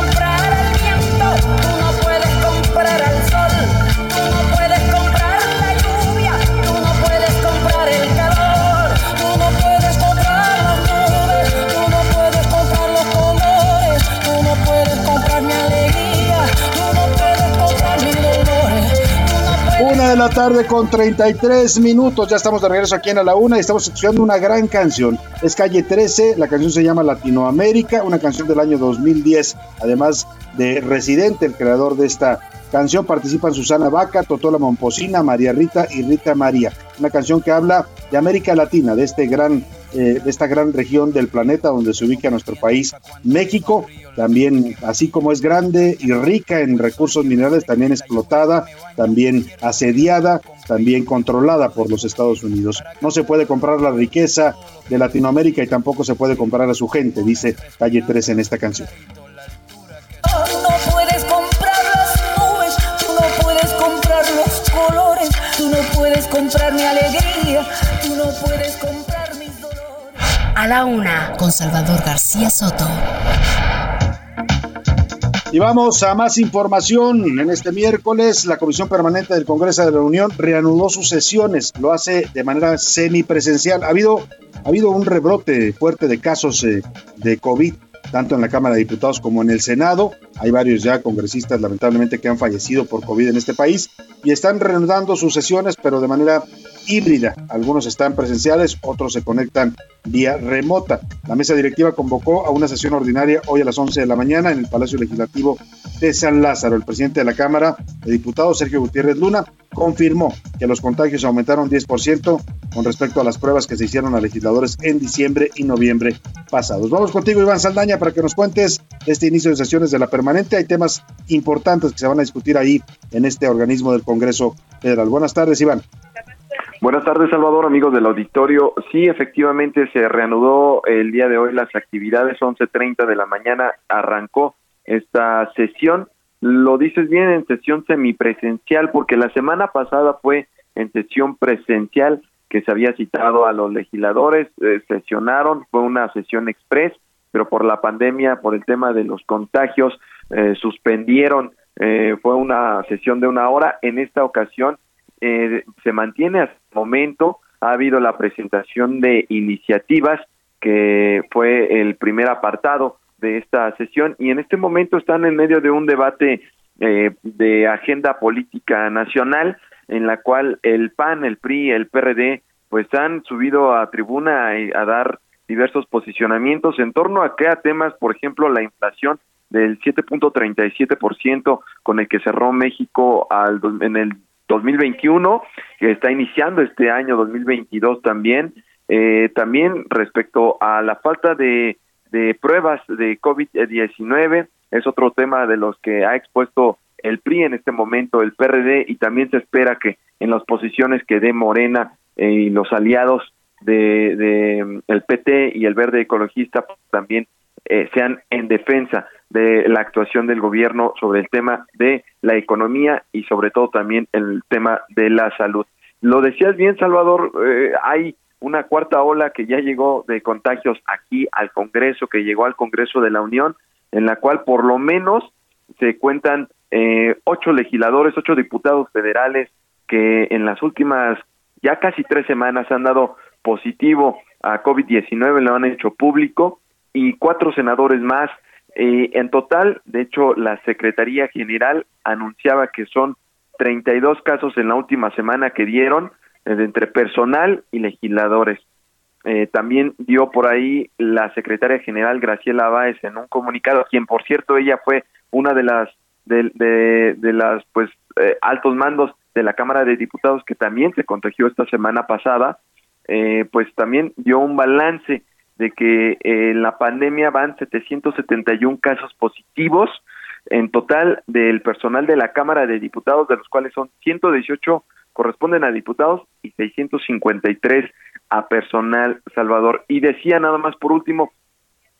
la tarde con 33 minutos, ya estamos de regreso aquí en A la Una y estamos escuchando una gran canción. Es Calle 13, la canción se llama Latinoamérica, una canción del año 2010, además de Residente, el creador de esta canción, participan Susana Vaca, Totola Momposina, María Rita y Rita María. Una canción que habla de América Latina, de este gran eh, de esta gran región del planeta donde se ubica nuestro país, México, también así como es grande y rica en recursos minerales, también explotada, también asediada, también controlada por los Estados Unidos. No se puede comprar la riqueza de Latinoamérica y tampoco se puede comprar a su gente, dice Calle 3 en esta canción. No puedes comprar las nubes, tú no puedes comprar los colores, tú no puedes comprar mi alegría, tú no puedes comprar mis dolores. A la una, con Salvador García Soto. Y vamos a más información. En este miércoles, la Comisión Permanente del Congreso de la Unión reanudó sus sesiones. Lo hace de manera semipresencial. Ha habido, ha habido un rebrote fuerte de casos eh, de COVID, tanto en la Cámara de Diputados como en el Senado. Hay varios ya congresistas, lamentablemente, que han fallecido por COVID en este país y están reanudando sus sesiones, pero de manera híbrida. Algunos están presenciales, otros se conectan vía remota. La mesa directiva convocó a una sesión ordinaria hoy a las 11 de la mañana en el Palacio Legislativo de San Lázaro. El presidente de la Cámara de Diputados, Sergio Gutiérrez Luna, confirmó que los contagios aumentaron 10% con respecto a las pruebas que se hicieron a legisladores en diciembre y noviembre pasados. Vamos contigo, Iván Saldaña, para que nos cuentes este inicio de sesiones de la permanente. Hay temas importantes que se van a discutir ahí en este organismo del Congreso Federal. Buenas tardes, Iván. Buenas tardes, Salvador, amigos del auditorio. Sí, efectivamente se reanudó el día de hoy las actividades, 11.30 de la mañana arrancó esta sesión. Lo dices bien, en sesión semipresencial, porque la semana pasada fue en sesión presencial que se había citado a los legisladores, eh, sesionaron, fue una sesión express, pero por la pandemia, por el tema de los contagios, eh, suspendieron, eh, fue una sesión de una hora. En esta ocasión eh, se mantiene hasta el momento. Ha habido la presentación de iniciativas, que fue el primer apartado de esta sesión, y en este momento están en medio de un debate eh, de agenda política nacional, en la cual el PAN, el PRI, el PRD, pues han subido a tribuna a, dar diversos posicionamientos en torno a qué temas, por ejemplo, la inflación del 7.37% con el que cerró México al, en el 2021, que está iniciando este año 2022 también. Eh, también respecto a la falta de, de pruebas de COVID-19, es otro tema de los que ha expuesto el PRI en este momento, el PRD, y también se espera que en las posiciones que dé Morena eh, y los aliados de, de mm, el PT y el Verde Ecologista pues, también eh, sean en defensa de la actuación del gobierno sobre el tema de la economía y sobre todo también el tema de la salud. Lo decías bien, Salvador, eh, hay una cuarta ola que ya llegó de contagios aquí al Congreso, que llegó al Congreso de la Unión, en la cual por lo menos se cuentan eh, ocho legisladores, ocho diputados federales que en las últimas ya casi tres semanas han dado positivo a COVID-19, lo han hecho público, y cuatro senadores más. Eh, en total, de hecho, la Secretaría General anunciaba que son 32 casos en la última semana que dieron eh, entre personal y legisladores. Eh, también dio por ahí la secretaria general Graciela Báez en un comunicado, quien por cierto ella fue una de las de, de, de las pues eh, altos mandos de la Cámara de Diputados que también se contagió esta semana pasada, eh, pues también dio un balance de que eh, en la pandemia van 771 casos positivos en total del personal de la Cámara de Diputados, de los cuales son 118 corresponden a diputados y 653 a personal Salvador. Y decía nada más por último,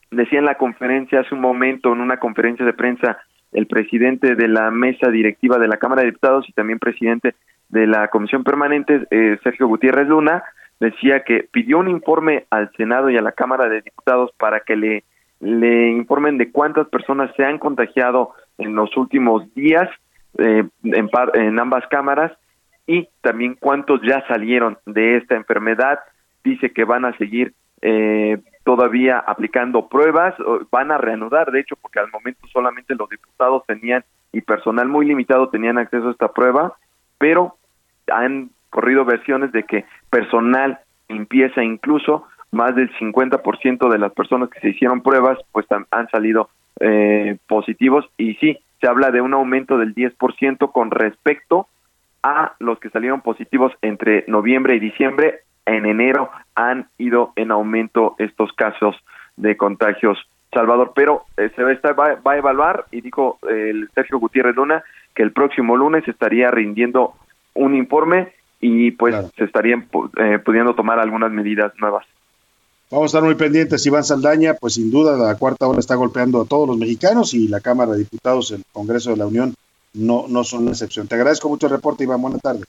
decía en la conferencia hace un momento, en una conferencia de prensa, el presidente de la mesa directiva de la Cámara de Diputados y también presidente de la Comisión Permanente, eh, Sergio Gutiérrez Luna, decía que pidió un informe al Senado y a la Cámara de Diputados para que le, informen de cuántas personas se han contagiado en los últimos días eh, en, par, en ambas cámaras y también cuántos ya salieron de esta enfermedad. Dice que van a seguir eh, todavía aplicando pruebas, van a reanudar, de hecho, porque al momento solamente los diputados tenían y personal muy limitado tenían acceso a esta prueba, pero han corrido versiones de que personal empieza incluso más del 50% de las personas que se hicieron pruebas pues han salido eh, positivos. Y sí, se habla de un aumento del 10% con respecto a los que salieron positivos entre noviembre y diciembre. En enero han ido en aumento estos casos de contagios, Salvador. Pero eh, se va a, estar- va, va a evaluar y dijo eh, el Sergio Gutiérrez Luna que el próximo lunes estaría rindiendo un informe y pues se estarían eh, pudiendo tomar algunas medidas nuevas. Vamos a estar muy pendientes. Iván Saldaña, pues sin duda la cuarta ola está golpeando a todos los mexicanos y la Cámara de Diputados, el Congreso de la Unión, no, no son la excepción. Te agradezco mucho el reporte, Iván. Buenas tardes.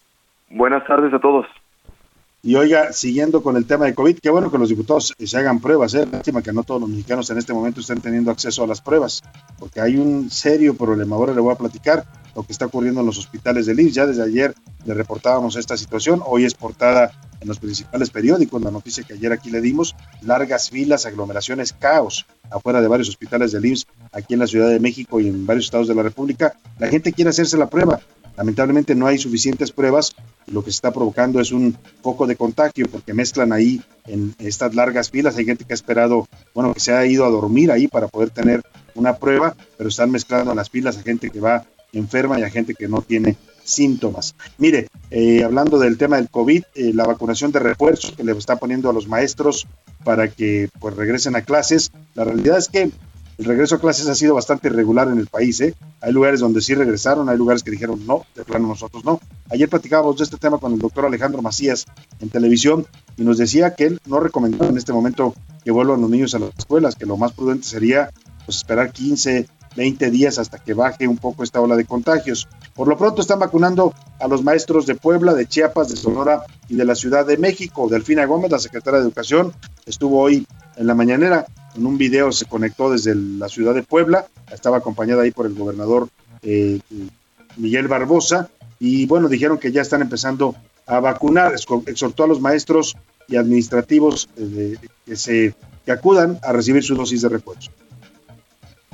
Buenas tardes a todos. Y oiga, siguiendo con el tema de COVID, qué bueno que los diputados se hagan pruebas. ¿eh? Lástima que no todos los mexicanos en este momento estén teniendo acceso a las pruebas, porque hay un serio problema. Ahora le voy a platicar lo que está ocurriendo en los hospitales del IMSS. Ya desde ayer le reportábamos esta situación. Hoy es portada en los principales periódicos, la noticia que ayer aquí le dimos, largas filas, aglomeraciones, caos afuera de varios hospitales del IMSS, aquí en la Ciudad de México y en varios estados de la República. La gente quiere hacerse la prueba. Lamentablemente no hay suficientes pruebas. Lo que se está provocando es un poco de contagio porque mezclan ahí en estas largas filas. Hay gente que ha esperado, bueno, que se ha ido a dormir ahí para poder tener una prueba, pero están mezclando en las filas a gente que va enferma y a gente que no tiene síntomas. Mire, eh, hablando del tema del COVID, eh, la vacunación de refuerzo que le está poniendo a los maestros para que pues regresen a clases, la realidad es que el regreso a clases ha sido bastante irregular en el país. ¿eh? Hay lugares donde sí regresaron, hay lugares que dijeron no, de plano nosotros no. Ayer platicábamos de este tema con el doctor Alejandro Macías en televisión y nos decía que él no recomendaba en este momento que vuelvan los niños a las escuelas, que lo más prudente sería pues, esperar 15, 20 días hasta que baje un poco esta ola de contagios. Por lo pronto están vacunando a los maestros de Puebla, de Chiapas, de Sonora y de la Ciudad de México. Delfina Gómez, la secretaria de Educación, estuvo hoy en la mañanera. En un video se conectó desde la ciudad de Puebla, estaba acompañada ahí por el gobernador eh, Miguel Barbosa, y bueno, dijeron que ya están empezando a vacunar, exhortó a los maestros y administrativos eh, que se que acudan a recibir su dosis de refuerzo.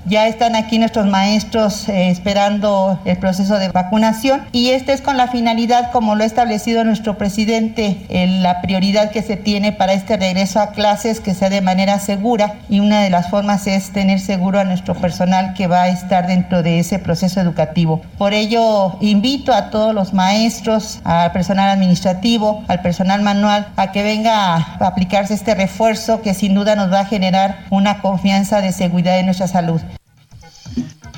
Ya están aquí nuestros maestros eh, esperando el proceso de vacunación y este es con la finalidad, como lo ha establecido nuestro presidente, eh, la prioridad que se tiene para este regreso a clases que sea de manera segura y una de las formas es tener seguro a nuestro personal que va a estar dentro de ese proceso educativo. Por ello, invito a todos los maestros, al personal administrativo, al personal manual, a que venga a aplicarse este refuerzo que sin duda nos va a generar una confianza de seguridad en nuestra salud.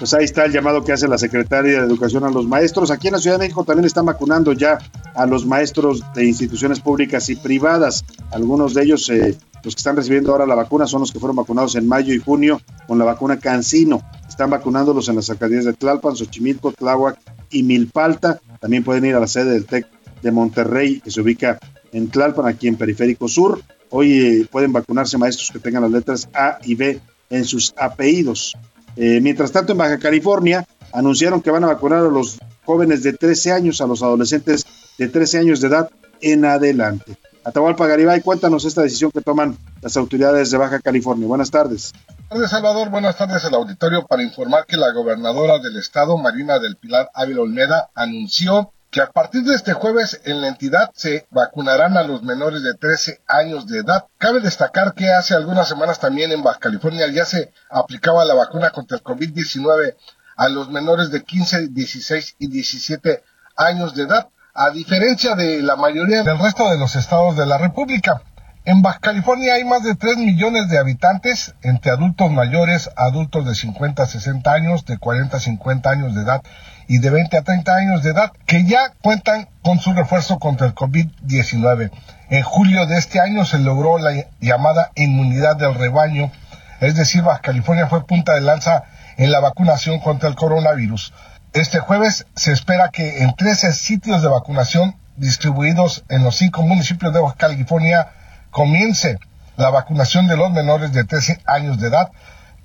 Pues ahí está el llamado que hace la secretaria de Educación a los maestros. Aquí en la Ciudad de México también están vacunando ya a los maestros de instituciones públicas y privadas. Algunos de ellos, eh, los que están recibiendo ahora la vacuna, son los que fueron vacunados en mayo y junio con la vacuna Cancino. Están vacunándolos en las alcaldías de Tlalpan, Xochimilco, Tláhuac y Milpalta. También pueden ir a la sede del TEC de Monterrey, que se ubica en Tlalpan, aquí en Periférico Sur. Hoy eh, pueden vacunarse maestros que tengan las letras A y B en sus apellidos. Eh, mientras tanto, en Baja California anunciaron que van a vacunar a los jóvenes de 13 años, a los adolescentes de 13 años de edad en adelante. Atahualpa Garibay, cuéntanos esta decisión que toman las autoridades de Baja California. Buenas tardes. Buenas tardes, Salvador. Buenas tardes al auditorio para informar que la gobernadora del estado, Marina del Pilar Ávila Olmeda, anunció que a partir de este jueves en la entidad se vacunarán a los menores de 13 años de edad. Cabe destacar que hace algunas semanas también en Baja California ya se aplicaba la vacuna contra el COVID-19 a los menores de 15, 16 y 17 años de edad, a diferencia de la mayoría del resto de los estados de la República. En Baja California hay más de 3 millones de habitantes, entre adultos mayores, adultos de 50 a 60 años, de 40 a 50 años de edad y de 20 a 30 años de edad, que ya cuentan con su refuerzo contra el COVID-19. En julio de este año se logró la llamada inmunidad del rebaño, es decir, Baja California fue punta de lanza en la vacunación contra el coronavirus. Este jueves se espera que en 13 sitios de vacunación distribuidos en los cinco municipios de Baja California comience la vacunación de los menores de 13 años de edad,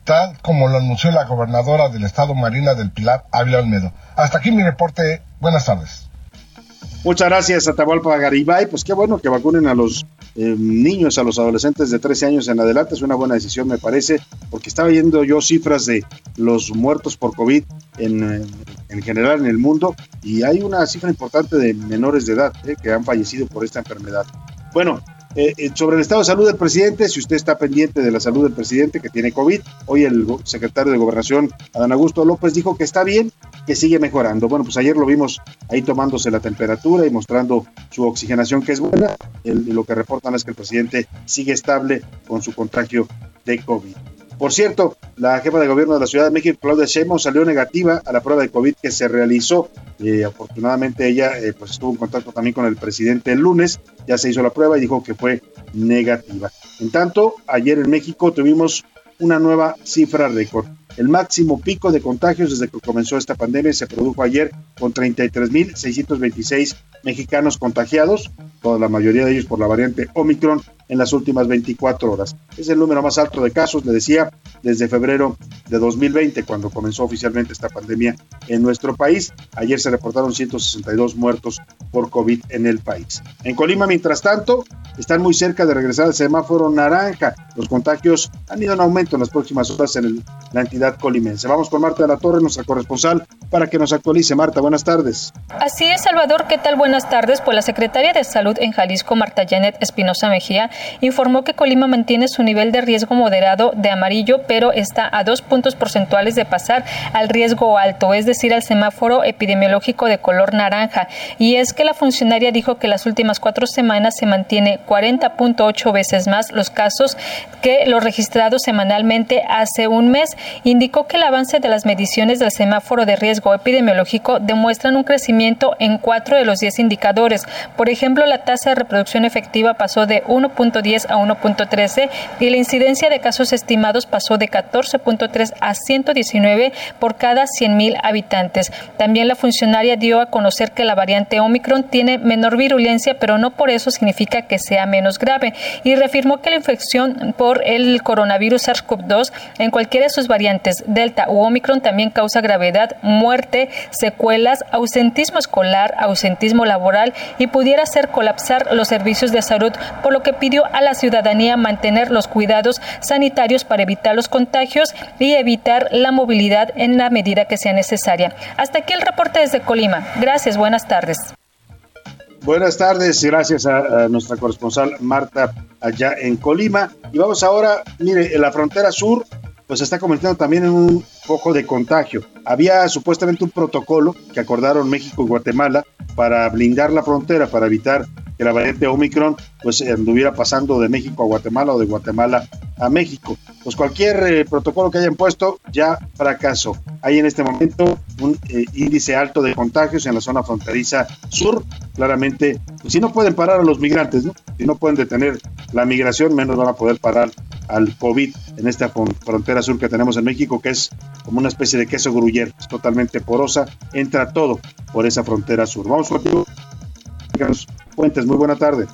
tal como lo anunció la gobernadora del estado Marina del Pilar, Ávila Olmedo. Hasta aquí mi reporte. Buenas tardes. Muchas gracias, Atahualpa Garibay. Pues qué bueno que vacunen a los eh, niños, a los adolescentes de 13 años en adelante. Es una buena decisión, me parece, porque estaba viendo yo cifras de los muertos por COVID en, eh, en general en el mundo y hay una cifra importante de menores de edad eh, que han fallecido por esta enfermedad. Bueno, eh, eh, sobre el estado de salud del presidente, si usted está pendiente de la salud del presidente que tiene COVID, hoy el secretario de Gobernación, Adán Augusto López, dijo que está bien, que sigue mejorando. Bueno, pues ayer lo vimos ahí tomándose la temperatura y mostrando su oxigenación que es buena. lo que reportan es que el presidente sigue estable con su contagio de COVID. Por cierto, la jefa de gobierno de la Ciudad de México, Claudia Sheinbaum, salió negativa a la prueba de COVID que se realizó. Eh, afortunadamente ella eh, pues estuvo en contacto también con el presidente el lunes, ya se hizo la prueba y dijo que fue negativa. En tanto, ayer en México tuvimos una nueva cifra récord. El máximo pico de contagios desde que comenzó esta pandemia se produjo ayer con 33.626 mexicanos contagiados, toda la mayoría de ellos por la variante Omicron en las últimas 24 horas. Es el número más alto de casos, le decía, desde febrero de 2020, cuando comenzó oficialmente esta pandemia en nuestro país. Ayer se reportaron 162 muertos por COVID en el país. En Colima, mientras tanto, están muy cerca de regresar al semáforo naranja. Los contagios han ido en aumento en las próximas horas en la entidad colimense. Vamos con Marta de la Torre, nuestra corresponsal, para que nos actualice. Marta, buenas tardes. Así es, Salvador. ¿Qué tal? Buenas tardes. Pues la secretaria de Salud en Jalisco, Marta Janet Espinosa Mejía, informó que Colima mantiene su nivel de riesgo moderado de amarillo, pero está a dos puntos porcentuales de pasar al riesgo alto, es decir, al semáforo epidemiológico de color naranja. Y es que la funcionaria dijo que las últimas cuatro semanas se mantiene 40.8 veces más los casos que los registrados semanalmente hace un mes. Indicó que el avance de las mediciones del semáforo de riesgo epidemiológico demuestran un crecimiento en cuatro de los diez indicadores. Por ejemplo, la tasa de reproducción efectiva pasó de 1.10 a 1.13 y la incidencia de casos estimados pasó de 14.3 a 119 por cada 100.000 habitantes. También la funcionaria dio a conocer que la variante Omicron tiene menor virulencia, pero no por eso significa que sea menos grave y reafirmó que la infección por el coronavirus SARS-CoV-2 en cualquiera de sus variantes, Delta u Omicron, también causa gravedad, muerte, secuelas, ausentismo escolar, ausentismo laboral y pudiera hacer colapsar los servicios de salud, por lo que pidió a la ciudadanía mantener los cuidados sanitarios para evitar los contagios y evitar la movilidad en la medida que sea necesaria. Hasta aquí el reporte desde Colima. Gracias, buenas tardes. Buenas tardes, gracias a, nuestra corresponsal Marta allá en Colima. Y vamos ahora, mire, en la frontera sur, pues está convirtiendo también en un foco de contagio. Había supuestamente un protocolo que acordaron México y Guatemala para blindar la frontera, para evitar que la variante Omicron pues anduviera pasando de México a Guatemala o de Guatemala a México. Pues cualquier eh, protocolo que hayan puesto ya fracasó. Hay en este momento un eh, índice alto de contagios en la zona fronteriza sur. Claramente, pues, si no pueden parar a los migrantes, si no pueden detener la migración, menos van a poder parar al COVID en esta frontera sur que tenemos en México, que es como una especie de queso gruyer, es totalmente porosa, entra todo por esa frontera sur. Vamos contigo. Fuentes, muy buena tarde.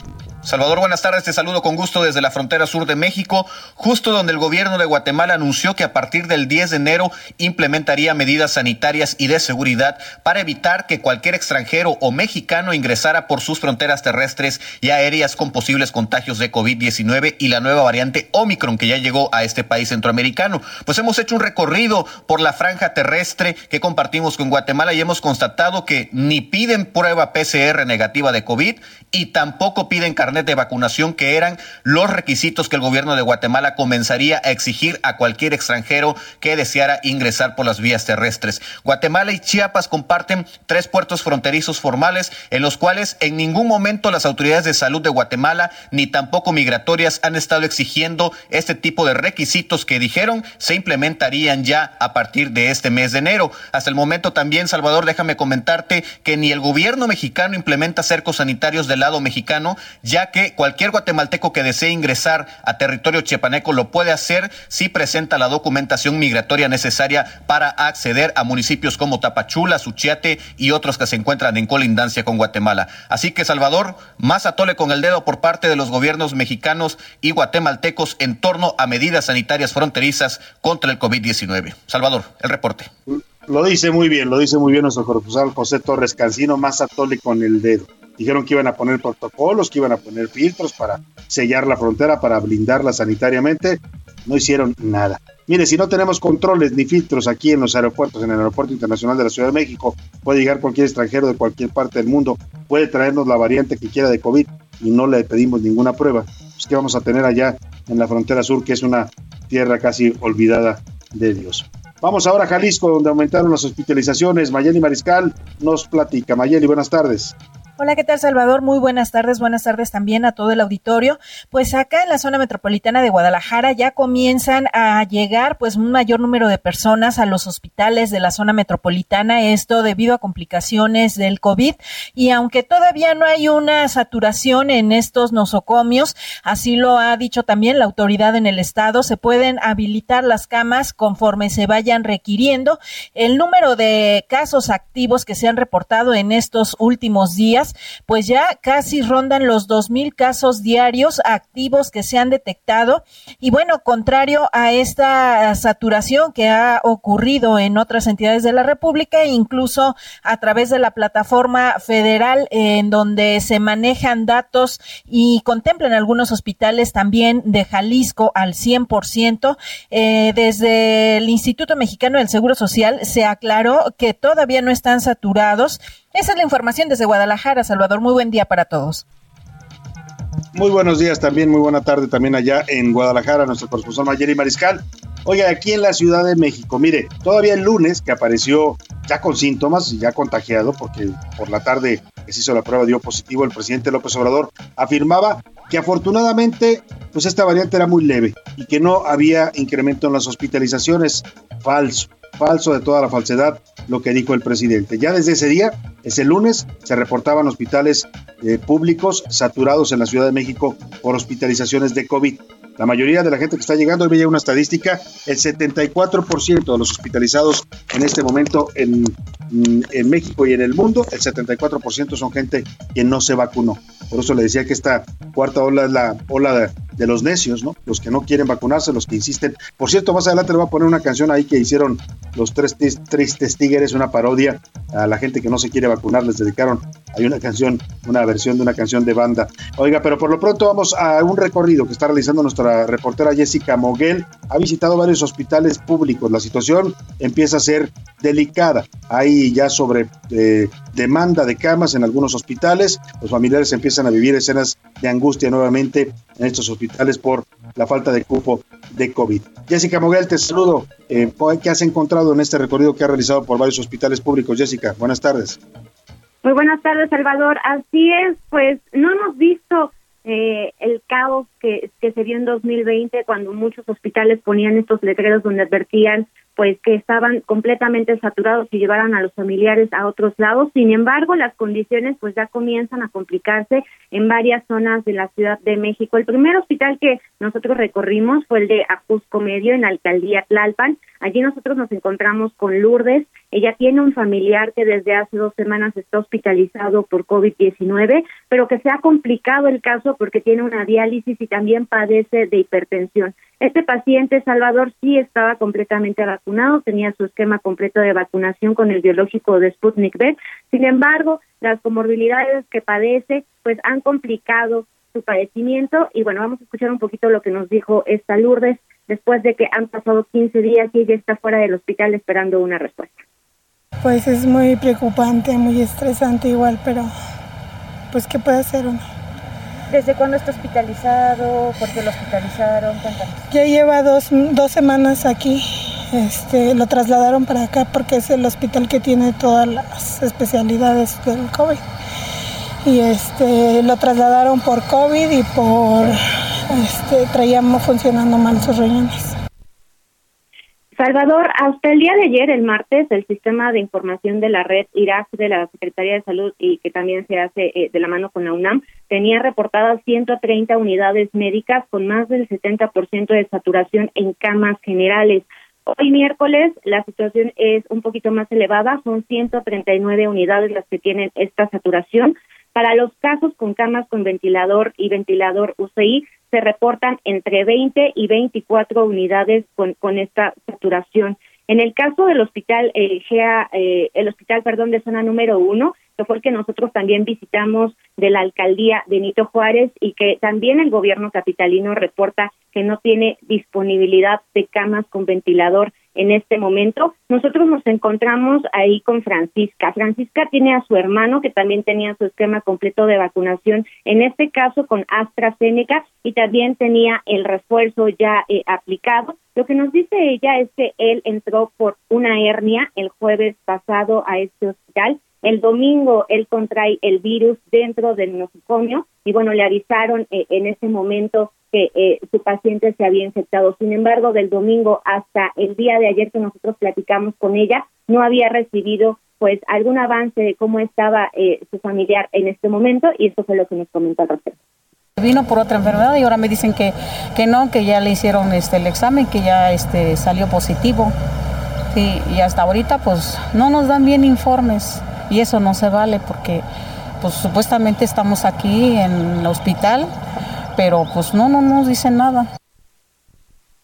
Salvador, buenas tardes. Te saludo con gusto desde la frontera sur de México, justo donde el gobierno de Guatemala anunció que a partir del 10 de enero implementaría medidas sanitarias y de seguridad para evitar que cualquier extranjero o mexicano ingresara por sus fronteras terrestres y aéreas con posibles contagios de COVID-19 y la nueva variante Omicron que ya llegó a este país centroamericano. Pues hemos hecho un recorrido por la franja terrestre que compartimos con Guatemala y hemos constatado que ni piden prueba PCR negativa de COVID y tampoco piden carnet de vacunación, que eran los requisitos que el gobierno de Guatemala comenzaría a exigir a cualquier extranjero que deseara ingresar por las vías terrestres. Guatemala y Chiapas comparten tres puertos fronterizos formales en los cuales en ningún momento las autoridades de salud de Guatemala ni tampoco migratorias han estado exigiendo este tipo de requisitos que dijeron se implementarían ya a partir de este mes de enero. Hasta el momento también, Salvador, déjame comentarte que ni el gobierno mexicano implementa cercos sanitarios del lado mexicano, ya que cualquier guatemalteco que desee ingresar a territorio chiapaneco lo puede hacer si presenta la documentación migratoria necesaria para acceder a municipios como Tapachula, Suchiate y otros que se encuentran en colindancia con Guatemala. Así que Salvador, más atole con el dedo por parte de los gobiernos mexicanos y guatemaltecos en torno a medidas sanitarias fronterizas contra el COVID-19. Salvador, el reporte. Lo dice muy bien, lo dice muy bien nuestro corresponsal José Torres Cancino, más atole con el dedo. Dijeron que iban a poner protocolos, que iban a poner filtros para sellar la frontera, para blindarla sanitariamente. No hicieron nada. Mire, si no tenemos controles ni filtros aquí en los aeropuertos, en el Aeropuerto Internacional de la Ciudad de México, puede llegar cualquier extranjero de cualquier parte del mundo, puede traernos la variante que quiera de COVID y no le pedimos ninguna prueba, pues ¿qué vamos a tener allá en la frontera sur, que es una tierra casi olvidada de Dios? Vamos ahora a Jalisco, donde aumentaron las hospitalizaciones. Mayeli Mariscal nos platica. Mayeli, buenas tardes. Hola, ¿qué tal Salvador? Muy buenas tardes, buenas tardes también a todo el auditorio. Pues acá en la zona metropolitana de Guadalajara ya comienzan a llegar pues un mayor número de personas a los hospitales de la zona metropolitana, esto debido a complicaciones del COVID y aunque todavía no hay una saturación en estos nosocomios, así lo ha dicho también la autoridad en el estado, se pueden habilitar las camas conforme se vayan requiriendo. El número de casos activos que se han reportado en estos últimos días pues ya casi rondan los dos mil casos diarios activos que se han detectado. Y bueno, contrario a esta saturación que ha ocurrido en otras entidades de la República, incluso a través de la plataforma federal en donde se manejan datos y contemplan algunos hospitales también de Jalisco al 100%, eh, desde el Instituto Mexicano del Seguro Social se aclaró que todavía no están saturados esa es la información desde Guadalajara, Salvador. Muy buen día para todos. Muy buenos días también, muy buena tarde también allá en Guadalajara, nuestro corresponsal Mayeri Mariscal. Oiga, aquí en la Ciudad de México, mire, todavía el lunes que apareció ya con síntomas y ya contagiado, porque por la tarde que se hizo la prueba dio positivo, el presidente López Obrador afirmaba que afortunadamente pues esta variante era muy leve y que no había incremento en las hospitalizaciones. Falso falso de toda la falsedad lo que dijo el presidente. Ya desde ese día, ese lunes, se reportaban hospitales eh, públicos saturados en la Ciudad de México por hospitalizaciones de COVID. La mayoría de la gente que está llegando, hoy veía una estadística, el 74% de los hospitalizados en este momento en, en México y en el mundo, el 74% son gente que no se vacunó. Por eso le decía que esta cuarta ola es la ola de, de los necios, ¿no? Los que no quieren vacunarse, los que insisten. Por cierto, más adelante le voy a poner una canción ahí que hicieron los tres tristes tigres, una parodia a la gente que no se quiere vacunar, les dedicaron, hay una canción, una versión de una canción de banda. Oiga, pero por lo pronto vamos a un recorrido que está realizando nuestra reportera Jessica Moguel. Ha visitado varios hospitales públicos. La situación empieza a ser delicada. Hay ya sobre eh, demanda de camas en algunos hospitales. Los familiares empiezan a vivir escenas de angustia nuevamente en estos hospitales por la falta de cupo de COVID. Jessica Moguel, te saludo. Eh, ¿Qué has encontrado en este recorrido que ha realizado por varios hospitales públicos? Jessica, buenas tardes. Muy buenas tardes, Salvador. Así es, pues no hemos visto eh, el caos que, que se dio en 2020 cuando muchos hospitales ponían estos letreros donde advertían pues que estaban completamente saturados y llevaran a los familiares a otros lados. Sin embargo, las condiciones pues ya comienzan a complicarse en varias zonas de la Ciudad de México. El primer hospital que nosotros recorrimos fue el de Ajusco Medio en la alcaldía Tlalpan. Allí nosotros nos encontramos con Lourdes. Ella tiene un familiar que desde hace dos semanas está hospitalizado por COVID-19, pero que se ha complicado el caso porque tiene una diálisis y también padece de hipertensión. Este paciente, Salvador, sí estaba completamente vacunado, tenía su esquema completo de vacunación con el biológico de Sputnik V. Sin embargo, las comorbilidades que padece, pues han complicado su padecimiento. Y bueno, vamos a escuchar un poquito lo que nos dijo esta Lourdes después de que han pasado 15 días y ella está fuera del hospital esperando una respuesta. Pues es muy preocupante, muy estresante igual, pero pues ¿qué puede hacer uno? ¿Desde cuándo está hospitalizado? ¿Por qué lo hospitalizaron? Ya lleva dos, dos semanas aquí. Este, lo trasladaron para acá porque es el hospital que tiene todas las especialidades del COVID. Y este, lo trasladaron por COVID y por este, traíamos funcionando mal sus riñones. Salvador, hasta el día de ayer, el martes, el sistema de información de la red IRAC de la Secretaría de Salud y que también se hace eh, de la mano con la UNAM, tenía reportadas 130 unidades médicas con más del 70% de saturación en camas generales. Hoy miércoles la situación es un poquito más elevada, son 139 unidades las que tienen esta saturación. Para los casos con camas con ventilador y ventilador UCI, se reportan entre 20 y 24 unidades con, con esta saturación. En el caso del hospital eh, GEA, eh, el hospital, perdón, de zona número uno, que fue el que nosotros también visitamos de la alcaldía Benito Juárez y que también el gobierno capitalino reporta que no tiene disponibilidad de camas con ventilador en este momento. Nosotros nos encontramos ahí con Francisca. Francisca tiene a su hermano que también tenía su esquema completo de vacunación, en este caso con AstraZeneca, y también tenía el refuerzo ya eh, aplicado. Lo que nos dice ella es que él entró por una hernia el jueves pasado a este hospital. El domingo él contrae el virus dentro del nosocomio y bueno, le avisaron eh, en ese momento que eh, su paciente se había infectado. Sin embargo, del domingo hasta el día de ayer que nosotros platicamos con ella, no había recibido pues algún avance de cómo estaba eh, su familiar en este momento y esto fue lo que nos comentó al respecto. Vino por otra enfermedad y ahora me dicen que, que no, que ya le hicieron este, el examen, que ya este, salió positivo. Sí, y hasta ahorita pues no nos dan bien informes y eso no se vale porque pues supuestamente estamos aquí en el hospital pero pues no, no nos dicen nada.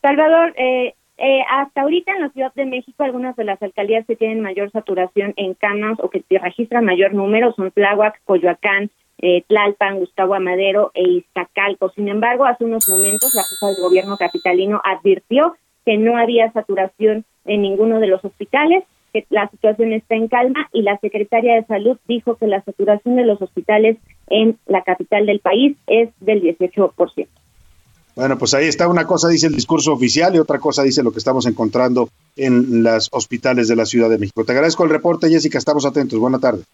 Salvador, eh, eh, hasta ahorita en la Ciudad de México algunas de las alcaldías que tienen mayor saturación en camas o que registran mayor número son Tláhuac, Coyoacán, eh, Tlalpan, Gustavo Amadero e Iztacalco. Sin embargo, hace unos momentos la jefa del gobierno capitalino advirtió que no había saturación en ninguno de los hospitales, que la situación está en calma y la secretaria de Salud dijo que la saturación de los hospitales en la capital del país es del 18%. Bueno, pues ahí está. Una cosa dice el discurso oficial y otra cosa dice lo que estamos encontrando en los hospitales de la Ciudad de México. Te agradezco el reporte, Jessica. Estamos atentos. Buenas tardes.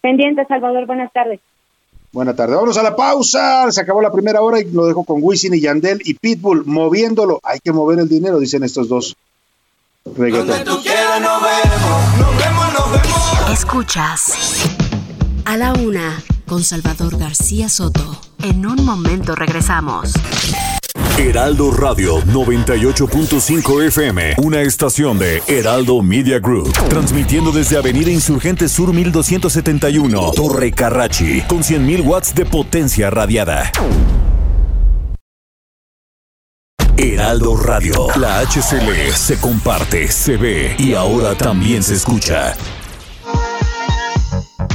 Pendiente, Salvador. Buenas tardes. Buenas tardes. Vámonos a la pausa. Se acabó la primera hora y lo dejo con Wisin y Yandel y Pitbull moviéndolo. Hay que mover el dinero, dicen estos dos. Reggaetón. Escuchas a la una con Salvador García Soto. En un momento regresamos. Heraldo Radio 98.5 FM, una estación de Heraldo Media Group, transmitiendo desde Avenida Insurgente Sur 1271, Torre Carrachi, con 100.000 watts de potencia radiada. Heraldo Radio, la HCL se comparte, se ve y ahora también se escucha.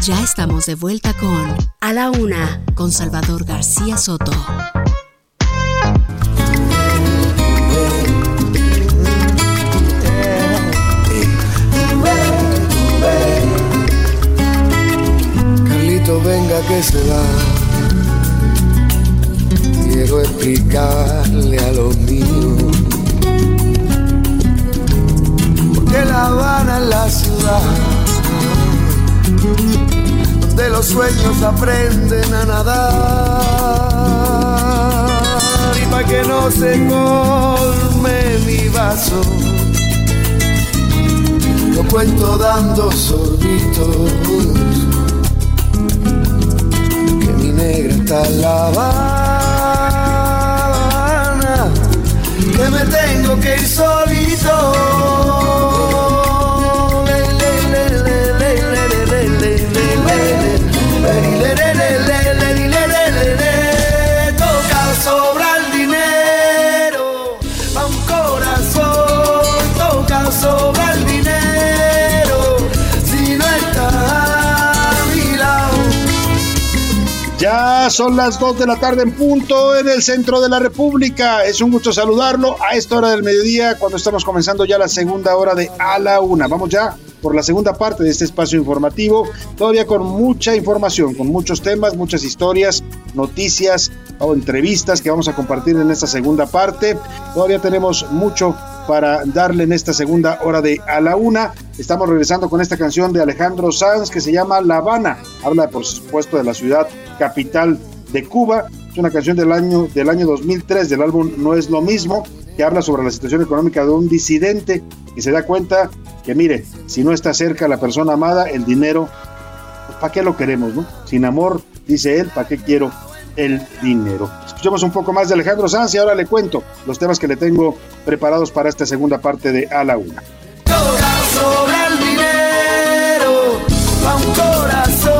Ya estamos de vuelta con A la Una con Salvador García Soto. Carlito, venga que se va. Quiero explicarle los sueños aprenden a nadar. Y para que no se colme mi vaso lo cuento dando sorbitos. Que mi negra está en la Habana que me tengo que ir solito Son las 2 de la tarde en punto en el centro de la República. Es un gusto saludarlo a esta hora del mediodía cuando estamos comenzando ya la segunda hora de A la Una. Vamos ya por la segunda parte de este espacio informativo, todavía con mucha información, con muchos temas, muchas historias, noticias o entrevistas que vamos a compartir en esta segunda parte. Todavía tenemos mucho para darle en esta segunda hora de A la Una. Estamos regresando con esta canción de Alejandro Sanz que se llama La Habana. Habla, por supuesto, de la ciudad capital de Cuba. Es una canción del año, del año 2003 del álbum No es lo mismo, que habla sobre la situación económica de un disidente y se da cuenta que, mire, si no está cerca la persona amada, el dinero, ¿para qué lo queremos, no? Sin amor, dice él, ¿para qué quiero el dinero? Escuchemos un poco más de Alejandro Sanz y ahora le cuento los temas que le tengo preparados para esta segunda parte de A la Una. El dinero corazón,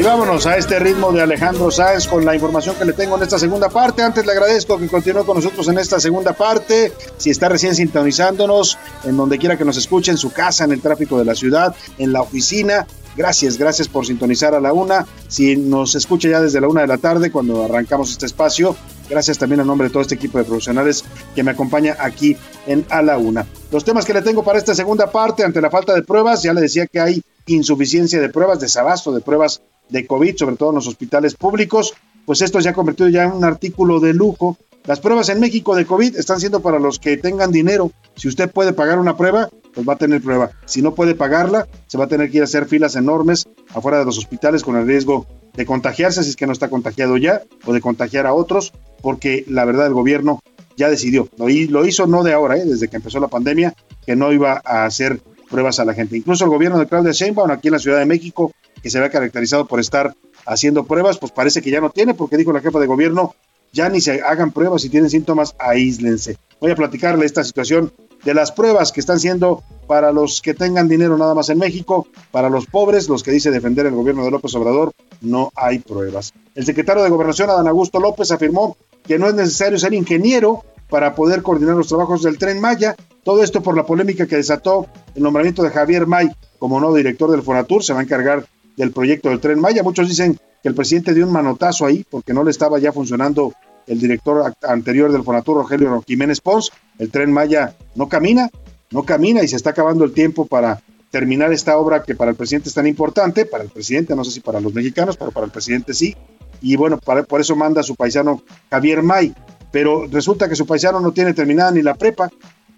Y vámonos a este ritmo de Alejandro Sáenz con la información que le tengo en esta segunda parte. Antes le agradezco que continúe con nosotros en esta segunda parte. Si está recién sintonizándonos, en donde quiera que nos escuche, en su casa, en el tráfico de la ciudad, en la oficina, Gracias, gracias por sintonizar a la una. Si nos escucha ya desde la una de la tarde, cuando arrancamos este espacio, gracias también a nombre de todo este equipo de profesionales que me acompaña aquí en A la Una. Los temas que le tengo para esta segunda parte, ante la falta de pruebas, ya le decía que hay insuficiencia de pruebas, desabasto de pruebas de COVID, sobre todo en los hospitales públicos, pues esto se ha convertido ya en un artículo de lujo. Las pruebas en México de COVID están siendo para los que tengan dinero. Si usted puede pagar una prueba, pues va a tener prueba. Si no puede pagarla, se va a tener que ir a hacer filas enormes afuera de los hospitales con el riesgo de contagiarse, si es que no está contagiado ya, o de contagiar a otros, porque la verdad el gobierno ya decidió, lo, hizo no de ahora, ¿eh? desde que empezó la pandemia, que no iba a hacer pruebas a la gente. Incluso el gobierno de Claudia Sheinbaum aquí en la Ciudad de México, que se había caracterizado por estar haciendo pruebas, pues parece que ya no tiene, porque dijo la jefa de gobierno, ya ni se hagan pruebas, si tienen síntomas, aíslense. Voy a platicarle esta situación de las pruebas que están siendo para los que tengan dinero nada más en México, para los pobres, los que dice defender el gobierno de López Obrador, no hay pruebas. El secretario de Gobernación, Adán Augusto López, afirmó que no es necesario ser ingeniero para poder coordinar los trabajos del tren Maya. Todo esto por la polémica que desató el nombramiento de Javier May como nuevo director del Fonatur. Se va a encargar del proyecto del tren Maya. Muchos dicen que el presidente dio un manotazo ahí porque no le estaba ya funcionando el director anterior del Fonatur, Rogelio Jiménez Pons. El tren Maya no camina, no camina y se está acabando el tiempo para terminar esta obra que para el presidente es tan importante, para el presidente, no sé si para los mexicanos, pero para el presidente sí. Y bueno, por eso manda a su paisano Javier May. Pero resulta que su paisano no tiene terminada ni la prepa,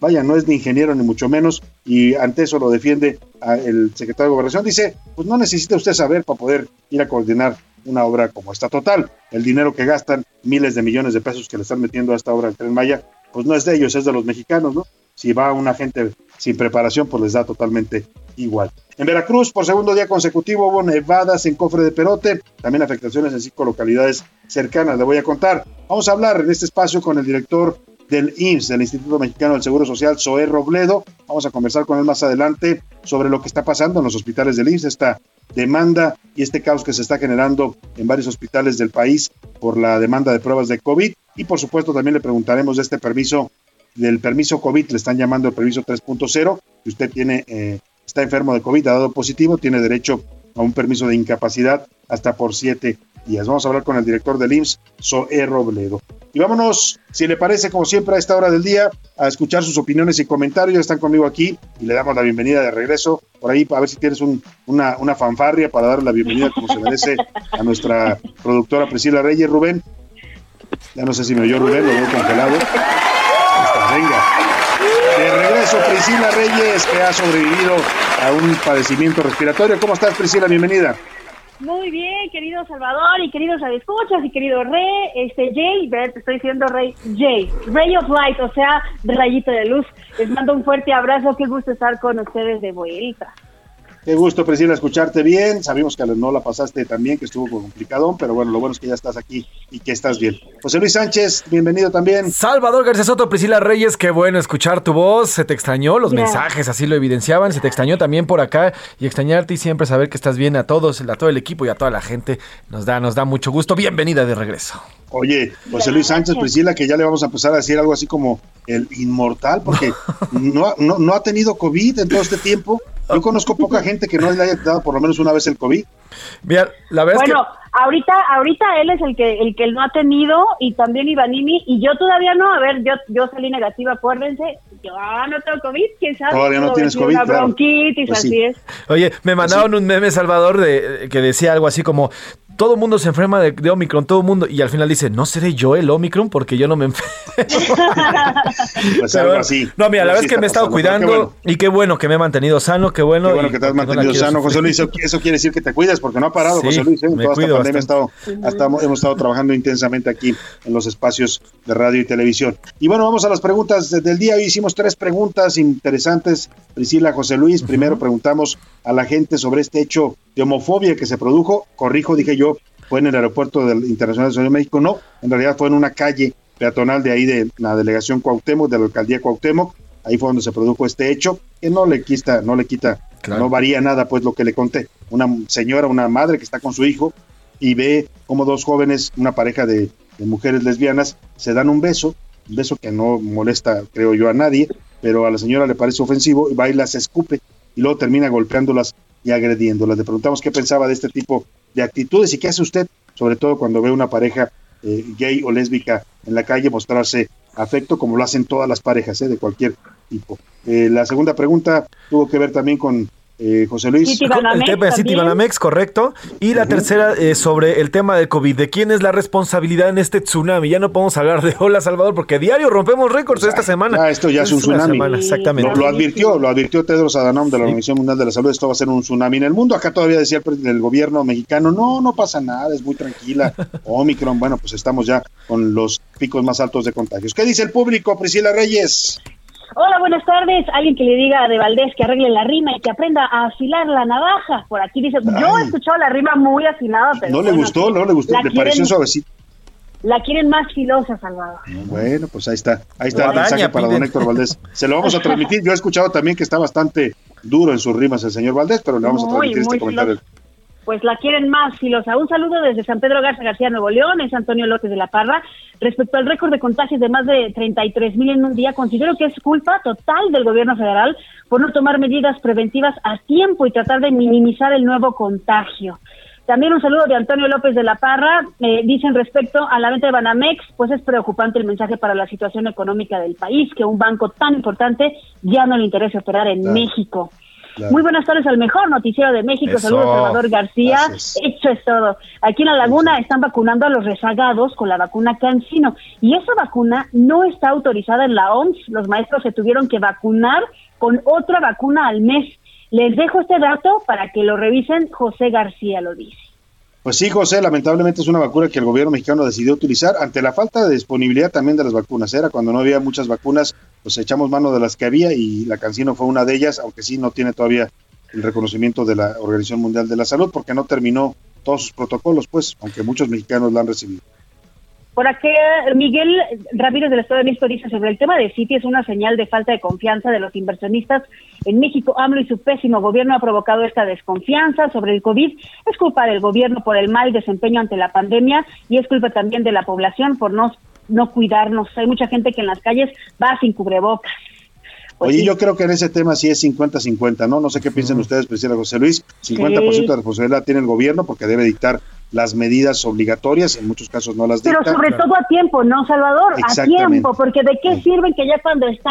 vaya, no es ni ingeniero ni mucho menos, y ante eso lo defiende el secretario de Gobernación. Dice, pues no necesita usted saber para poder ir a coordinar una obra como esta. Total, el dinero que gastan, miles de millones de pesos que le están metiendo a esta obra del Tren Maya, pues no es de ellos, es de los mexicanos, ¿no? Si va una gente sin preparación, pues les da totalmente igual. En Veracruz, por segundo día consecutivo, hubo nevadas en Cofre de Perote, también afectaciones en cinco localidades cercanas, le voy a contar. Vamos a hablar en este espacio con el director del IMSS, del Instituto Mexicano del Seguro Social, Zoé Robledo. Vamos a conversar con él más adelante sobre lo que está pasando en los hospitales del IMSS, esta demanda y este caos que se está generando en varios hospitales del país por la demanda de pruebas de COVID. Y por supuesto también le preguntaremos de este permiso, del permiso COVID, le están llamando el permiso 3.0, que usted tiene, eh, está enfermo de COVID, ha dado positivo, tiene derecho a un permiso de incapacidad hasta por siete días. Vamos a hablar con el director del IMSS, Zoé Robledo. Y vámonos, si le parece, como siempre, a esta hora del día, a escuchar sus opiniones y comentarios. Están conmigo aquí y le damos la bienvenida de regreso. Por ahí, a ver si tienes una, una fanfarria para darle la bienvenida, como se merece, a nuestra productora Priscila Reyes. Rubén, ya no sé si me oyó Rubén, lo veo congelado. Está, venga. Priscila Reyes, que ha sobrevivido a un padecimiento respiratorio. ¿Cómo estás, Priscila? Bienvenida. Muy bien, querido Salvador y queridos escuchas y querido Rey, este Jay, te estoy diciendo Rey, Jay, Ray of Light, o sea, rayito de luz. Les mando un fuerte abrazo, qué gusto estar con ustedes de vuelta. Qué gusto, Priscila, escucharte bien. Sabemos que no la pasaste tan bien, que estuvo complicado, pero bueno, lo bueno es que ya estás aquí y que estás bien. José Luis Sánchez, bienvenido también. Salvador García Soto, Priscila Reyes, qué bueno escuchar tu voz. Se te extrañó, los mensajes así lo evidenciaban. Se te extrañó también por acá y extrañarte y siempre saber que estás bien a todos, a todo el equipo y a toda la gente. Nos da, nos da mucho gusto. Bienvenida de regreso. Oye, José Luis Sánchez, Priscila, que ya le vamos a empezar a decir algo así como el inmortal, porque no, no, no ha tenido COVID en todo este tiempo. Yo conozco poca gente que no le haya dado por lo menos una vez el COVID. Mira, la verdad bueno, ahorita, ahorita él es el que el que no ha tenido y también Ivanini y yo todavía no. A ver, yo yo salí negativa, acuérdense. Yo no tengo COVID, quién sabe. Todavía no tienes COVID, Una claro. bronquitis, Pues sí. así es. Oye, me mandaron un meme, Salvador, de, que decía algo así como, todo mundo se enferma de, de Omicron, todo mundo, y al final dice, no seré yo el Omicron porque yo no me enfermo. Pues algo así. No, mira, la Algo verdad es así que me he estado pasando, pero qué cuidando bueno. y qué bueno que me he mantenido sano, qué bueno. Qué bueno que te has mantenido sano, José. Luis. Eso, quiere decir que te cuidas porque no ha parado, Sí, José Luis. ¿eh? Toda esta cuido pandemia ha estado, bastante. ha estado- hemos estado trabajando intensamente aquí en los espacios de radio y televisión. Y bueno, vamos a las preguntas de- del día. Hoy hicimos tres preguntas interesantes, Priscila, José Luis. Primero preguntamos a la gente sobre este hecho de homofobia que se produjo. Corrijo, dije yo, fue en el aeropuerto del Internacional de Ciudad de México. No, en realidad fue en una calle peatonal de ahí de la delegación Cuauhtémoc, de la alcaldía Cuauhtémoc. Ahí fue donde se produjo este hecho, que no le quita, no le quita No varía nada, pues, lo que le conté. Una señora, una madre que está con su hijo y ve como dos jóvenes, una pareja de, de mujeres lesbianas, se dan un beso, un beso que no molesta, creo yo, a nadie, pero a la señora le parece ofensivo y va y las escupe y luego termina golpeándolas y agrediéndolas. Le preguntamos qué pensaba de este tipo de actitudes y qué hace usted, sobre todo cuando ve una pareja eh, gay o lésbica en la calle mostrarse afecto, como lo hacen todas las parejas eh, de cualquier tipo. Eh, la segunda pregunta tuvo que ver también con eh, José Luis. el tema de Citibanamex, correcto. Y la tercera eh, sobre el tema del COVID. ¿De quién es la responsabilidad en este tsunami? Ya no podemos hablar de hola Salvador porque diario rompemos récords esta semana. Ah, esto ya es, un una tsunami. semana, exactamente. Lo, lo advirtió, lo advirtió Tedros Adhanom de la Organización Mundial de la Salud. Esto va a ser un tsunami en el mundo. Acá todavía decía el, el gobierno mexicano, no, no pasa nada, es muy tranquila. Omicron, bueno, pues estamos ya con los picos más altos de contagios. ¿Qué dice el público, Priscila Reyes? Hola, buenas tardes. Alguien que le diga a De Valdés que arregle la rima y que aprenda a afilar la navaja. Por aquí dice, yo he escuchado la rima muy afilada, pero ¿No le bueno, gustó? ¿No le gustó? la ¿Le quieren- pareció suavecito? La quieren más filosa, Salvador. Bueno, pues ahí está. Ahí está el mensaje para don. Héctor Valdés. Se lo vamos a transmitir. Yo he escuchado también que está bastante duro en sus rimas el señor Valdés, pero le vamos a transmitir este comentario. Pues la quieren más filosa. Un saludo desde San Pedro Garza García, Nuevo León. Es Antonio López de la Parra. Respecto al récord de contagios de más de 33 mil en un día, considero que es culpa total del gobierno federal por no tomar medidas preventivas a tiempo y tratar de minimizar el nuevo contagio. También un saludo de Antonio López de la Parra. Eh, dicen respecto a la venta de Banamex, pues es preocupante el mensaje para la situación económica del país, que un banco tan importante ya no le interesa operar en Claro. México. Claro. Muy buenas tardes al mejor noticiero de México. Eso. Saludos, Salvador García. Gracias. Eso es todo. Aquí en la laguna están vacunando a los rezagados con la vacuna Cancino. Y esa vacuna no está autorizada en la OMS. Los maestros se tuvieron que vacunar con otra vacuna al mes. Les dejo este dato para que lo revisen. José García lo dice. Pues sí, José, lamentablemente es una vacuna que el gobierno mexicano decidió utilizar ante la falta de disponibilidad también de las vacunas. Era cuando no había muchas vacunas, pues echamos mano de las que había y la Cancino fue una de ellas, aunque sí no tiene todavía el reconocimiento de la Organización Mundial de la Salud porque no terminó todos sus protocolos, pues, aunque muchos mexicanos la han recibido. Por aquí, Miguel Ramírez del Estado de México dice sobre el tema de Citi es una señal de falta de confianza de los inversionistas en México. AMLO y su pésimo gobierno ha provocado esta desconfianza sobre el COVID. Es culpa del gobierno por el mal desempeño ante la pandemia y es culpa también de la población por no, no cuidarnos. Hay mucha gente que en las calles va sin cubrebocas. Pues Oye, sí. yo creo que en ese tema sí es 50-50, ¿no? No sé qué piensan ustedes, presidente José Luis. 50% Sí. de responsabilidad tiene el gobierno porque debe dictar las medidas obligatorias, en muchos casos no las dicta. Pero sobre todo a tiempo, ¿no, Salvador? A tiempo, porque ¿de qué sirven que ya cuando está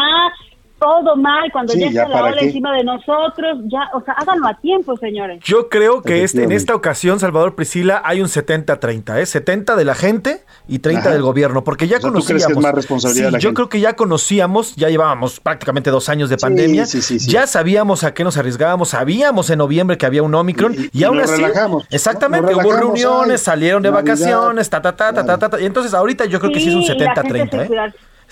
todo mal, cuando Sí, ya ya está la ola qué. encima de nosotros, ya, o sea, háganlo a tiempo, señores. Yo creo que este, en esta ocasión, Salvador Priscila, hay un 70-30, ¿eh? 70 de la gente y 30 Ajá. del gobierno, porque ya O sea, ¿tú conocíamos. crees que es más responsabilidad Sí, de la yo gente? creo que ya conocíamos, ya llevábamos prácticamente dos años de pandemia, sí, sí, sí. ya sabíamos a qué nos arriesgábamos, sabíamos en noviembre que había un Omicron y, y aún nos así, relajamos, exactamente, nos hubo relajamos, reuniones, ay, salieron de Navidad, vacaciones, ta, ta, ta, ta, ta, ta, ta, y entonces ahorita yo creo que sí es un y la gente 70-30, se ¿eh?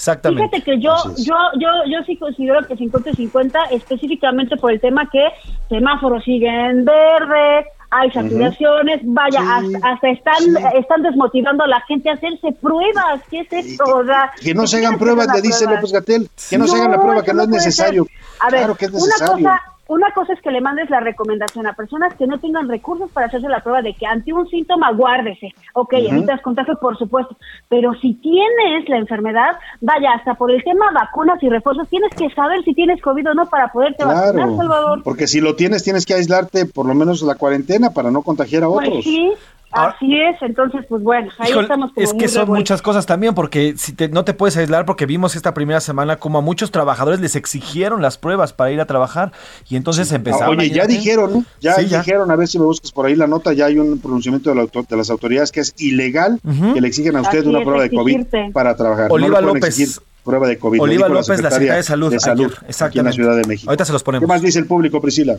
Exactamente. Fíjate que yo, yo, yo, yo sí considero que 50 y 50 específicamente por el tema que semáforos siguen verde, hay saturaciones, vaya, hasta, hasta están, están desmotivando a la gente a hacerse pruebas. ¿Qué es esto? O sea, Que no se ¿qué hagan pruebas, le dice? López Gatel. Que no, se hagan la prueba, que no es necesario. ser. A ver, claro que es una necesario. cosa, una cosa es que le mandes la recomendación a personas que no tengan recursos para hacerse la prueba de que ante un síntoma guárdese. Ok, evitas contagio, por supuesto. Pero si tienes la enfermedad, vaya, hasta por el tema vacunas y refuerzos, tienes que saber si tienes COVID o no para poderte vacunar, Salvador. porque si lo tienes, tienes que aislarte por lo menos la cuarentena para no contagiar a otros. Pues sí, así es. Entonces, pues bueno, ahí Híjole, estamos como es que muy son revueltos. muchas cosas también, porque si te- no te puedes aislar, porque vimos esta primera semana como a muchos trabajadores les exigieron las pruebas para ir a trabajar y entonces empezaron. Ah, Oye, ya dijeron, ¿no? Ya Sí, ya. dijeron, a ver si me buscas por ahí la nota, ya hay un pronunciamiento de, la de las autoridades que es ilegal que le exigen a usted Así una es, prueba de COVID para trabajar. Oliva no López. exigir prueba de COVID. Oliva López, la secretaria de Salud, de Salud aquí en la. Ciudad de México. Ahorita se los ponemos. ¿Qué más dice el público, Priscila?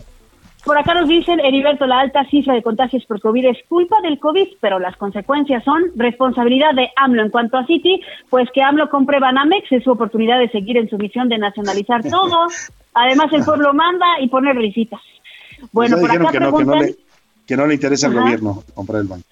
Por acá nos dicen, Heriberto, la alta cifra de contagios por COVID es culpa del COVID, pero las consecuencias son responsabilidad de AMLO. En cuanto a Citi, pues que AMLO compre Banamex es su oportunidad de seguir en su misión de nacionalizar todo. Además, el pueblo manda y pone risitas. Bueno, por acá que no, que no, le, que no le interesa al gobierno comprar el banco.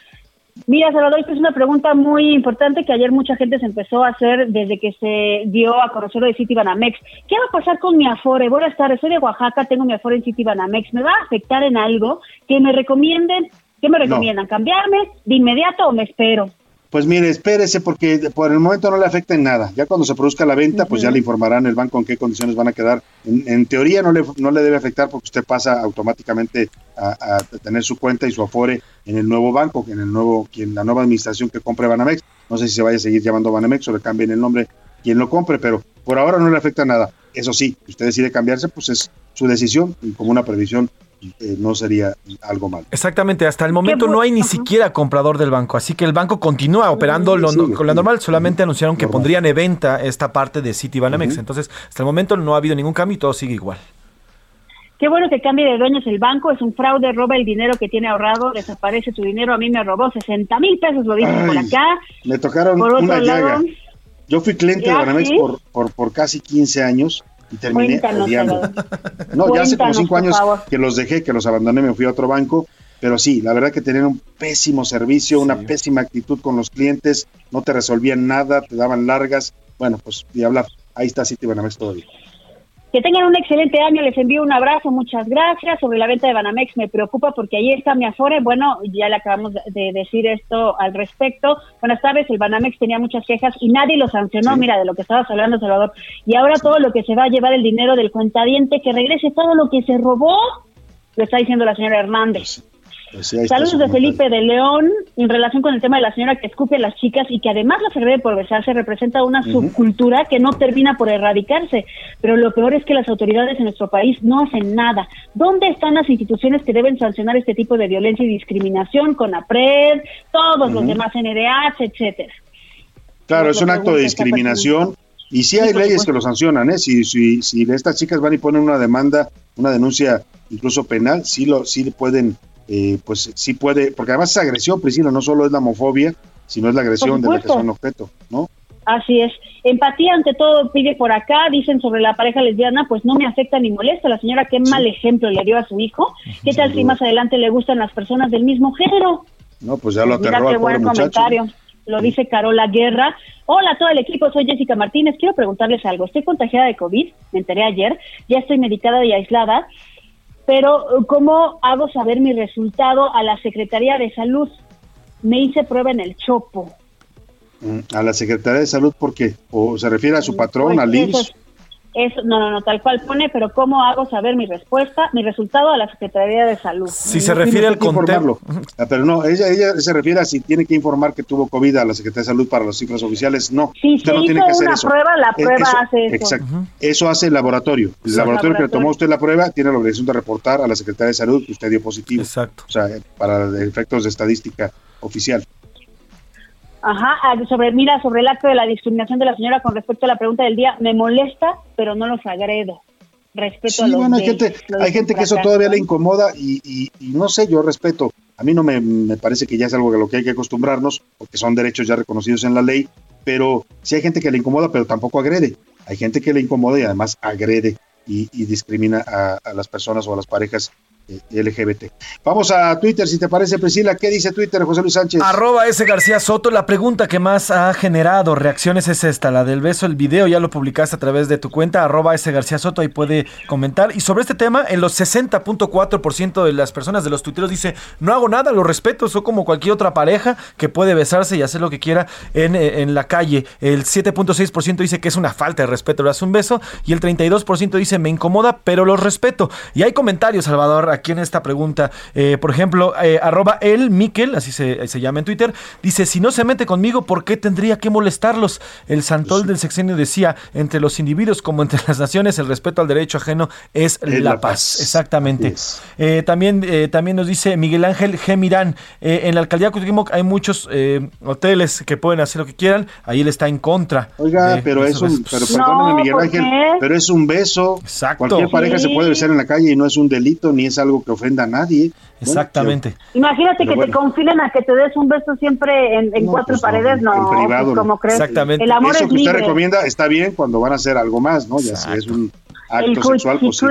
Mira, Salvador, esta es una pregunta muy importante que ayer mucha gente se empezó a hacer desde que se dio a conocer lo de City Banamex. ¿Qué va a pasar con mi Afore? Buenas tardes, soy de Oaxaca, tengo mi Afore en City Banamex. ¿Me va a afectar en algo? Que me recomienden, ¿qué me recomiendan? ¿Cambiarme de inmediato o me espero? Pues mire, espérese porque por el momento no le afecta en nada. Ya cuando se produzca la venta, pues ya le informarán el banco en qué condiciones van a quedar. En, en teoría no le, no le debe afectar porque usted pasa automáticamente a, a tener su cuenta y su afore en el nuevo banco, en el nuevo, quien la nueva administración que compre Banamex. No sé si se vaya a seguir llamando Banamex o le cambien el nombre quien lo compre, pero por ahora no le afecta nada. Eso sí, si usted decide cambiarse, pues es su decisión y como una previsión eh, no sería algo malo. Exactamente, hasta el momento no hay ni siquiera comprador del banco, así que el banco continúa operando lo, sí, con la normal, solamente anunciaron que pondrían en venta esta parte de City Banamex, entonces hasta el momento no ha habido ningún cambio y todo sigue igual. Qué bueno que cambie de dueños el banco, es un fraude, roba el dinero que tiene ahorrado, desaparece tu dinero, a mí me robó 60 mil pesos, lo dicen por acá. Me tocaron Por otro una llaga. lado- Yo fui cliente de ¿Ya, Banamex sí? por, por, por casi 15 años y terminé Cuéntanos, odiando. No, ya hace como Cuéntanos, 5 por años que los dejé, que los abandoné, me fui a otro banco. Pero sí, la verdad que tenían un pésimo servicio, una pésima actitud con los clientes, no te resolvían nada, te daban largas. Bueno, pues y hablar, ahí está City Banamex todavía. Que tengan un excelente año, les envío un abrazo, muchas gracias. Sobre la venta de Banamex me preocupa porque ahí está mi Afore. Bueno, ya le acabamos de- de decir esto al respecto. Buenas tardes, el Banamex tenía muchas quejas y nadie lo sancionó, mira, de lo que estabas hablando, Salvador. Y ahora todo lo que se va a llevar el dinero del cuentadiente, que regrese todo lo que se robó, lo está diciendo la señora Hernández. Pues Saludos de. Felipe de León en relación con el tema de la señora que escupe a las chicas y que además las agrede por besarse representa una subcultura que no termina por erradicarse. Pero lo peor es que las autoridades en nuestro país no hacen nada. ¿Dónde están las instituciones que deben sancionar este tipo de violencia y discriminación con APRED, todos los demás NRH, etcétera? Claro, es un acto de discriminación y sí hay leyes que lo sancionan, ¿eh? Si, si, si estas chicas van y ponen una demanda, una denuncia incluso penal, sí lo sí pueden, eh, pues sí puede, porque además es agresión, Priscila, no solo es la homofobia, sino es la agresión de la que son objeto, ¿no? Así es. Empatía ante todo pide por acá, dicen sobre la pareja lesbiana, pues no me afecta ni molesta. La señora qué mal ejemplo le dio a su hijo. ¿Qué tal si más adelante le gustan las personas del mismo género? No, pues ya lo Mira aterró qué al pobre buen comentario. Lo dice Carola Guerra. Hola a todo el equipo, soy Jessica Martínez. Quiero preguntarles algo. Estoy contagiada de COVID, me enteré ayer. Ya estoy medicada y aislada. Pero, ¿cómo hago saber mi resultado a la Secretaría de Salud? Me hice prueba en el Chopo. Mm, A la Secretaría de Salud, porque o se refiere a su patrón, Pues al IMSS. Es- eso- no, no, no, tal cual pone, pero ¿cómo hago saber mi respuesta, mi resultado a la Secretaría de Salud? Si se refiere tiene al conteo. Ah, Pero no, ella, ella se refiere a si tiene que informar que tuvo COVID a la Secretaría de Salud para las cifras oficiales. No, Si usted se no tiene hizo que hacer una eso. prueba, la Eh, prueba hace eso. Exacto. Eso hace el laboratorio. El Sí. laboratorio que le tomó a usted la prueba tiene la obligación de reportar a la Secretaría de Salud que usted dio positivo. Exacto. O sea, eh, para efectos de estadística oficial. Ajá, ah, sobre, mira, sobre el acto de la discriminación de la señora con respecto a la pregunta del día, me molesta, pero no los agredo. Respeto a Sí, los bueno, hay gente, lo hay gente que eso todavía le incomoda y, y- y no sé, yo respeto. A mí no me, me parece que ya es algo a lo que hay que acostumbrarnos, porque son derechos ya reconocidos en la ley, pero sí hay gente que le incomoda, pero tampoco agrede. Hay gente que le incomoda y además agrede y, y discrimina a, a las personas o a las parejas LGBT. Vamos a Twitter, si te parece, Priscila. ¿Qué dice Twitter, José Luis Sánchez? Arroba S. García Soto, la pregunta que más ha generado reacciones es esta, la del beso, el video, ya lo publicaste a través de tu cuenta, arroba S. García Soto, ahí puede comentar. Y sobre este tema, en los 60.4% de las personas de los tuiteros dice, no hago nada, lo respeto, soy como cualquier otra pareja que puede besarse y hacer lo que quiera en, eh, la calle. El 7.6% dice que es una falta de respeto, le das un beso. Y el 32% dice, me incomoda, pero los respeto. Y hay comentarios, Salvador, aquí en esta pregunta. Eh, por ejemplo, eh, arroba el Miquel, así se, se llama en Twitter, dice, si no se mete conmigo, ¿por qué tendría que molestarlos? El santol del sexenio decía, entre los individuos como entre las naciones, el respeto al derecho ajeno es Es la, la paz. paz. Exactamente. Eh, también, eh, también nos dice Miguel Ángel G. Mirán, eh, en la alcaldía de Cuauhtémoc hay muchos eh, hoteles que pueden hacer lo que quieran, ahí él está en contra. Oiga, pero es un, pero perdóname, Miguel ¿por Ángel, pero es un beso. Cualquier pareja Sí. se puede besar en la calle y no es un delito ni es algo que ofenda a nadie. Bueno, Exactamente. Imagínate Pero que te bueno. confilen a que te des un beso siempre en, en No, cuatro pues no, paredes, no, en privado, pues, no. ¿cómo crees? Exactamente. El amor Eso es que usted libre. recomienda está bien cuando van a hacer algo más, ¿no? Ya si es un acto El sexual, pues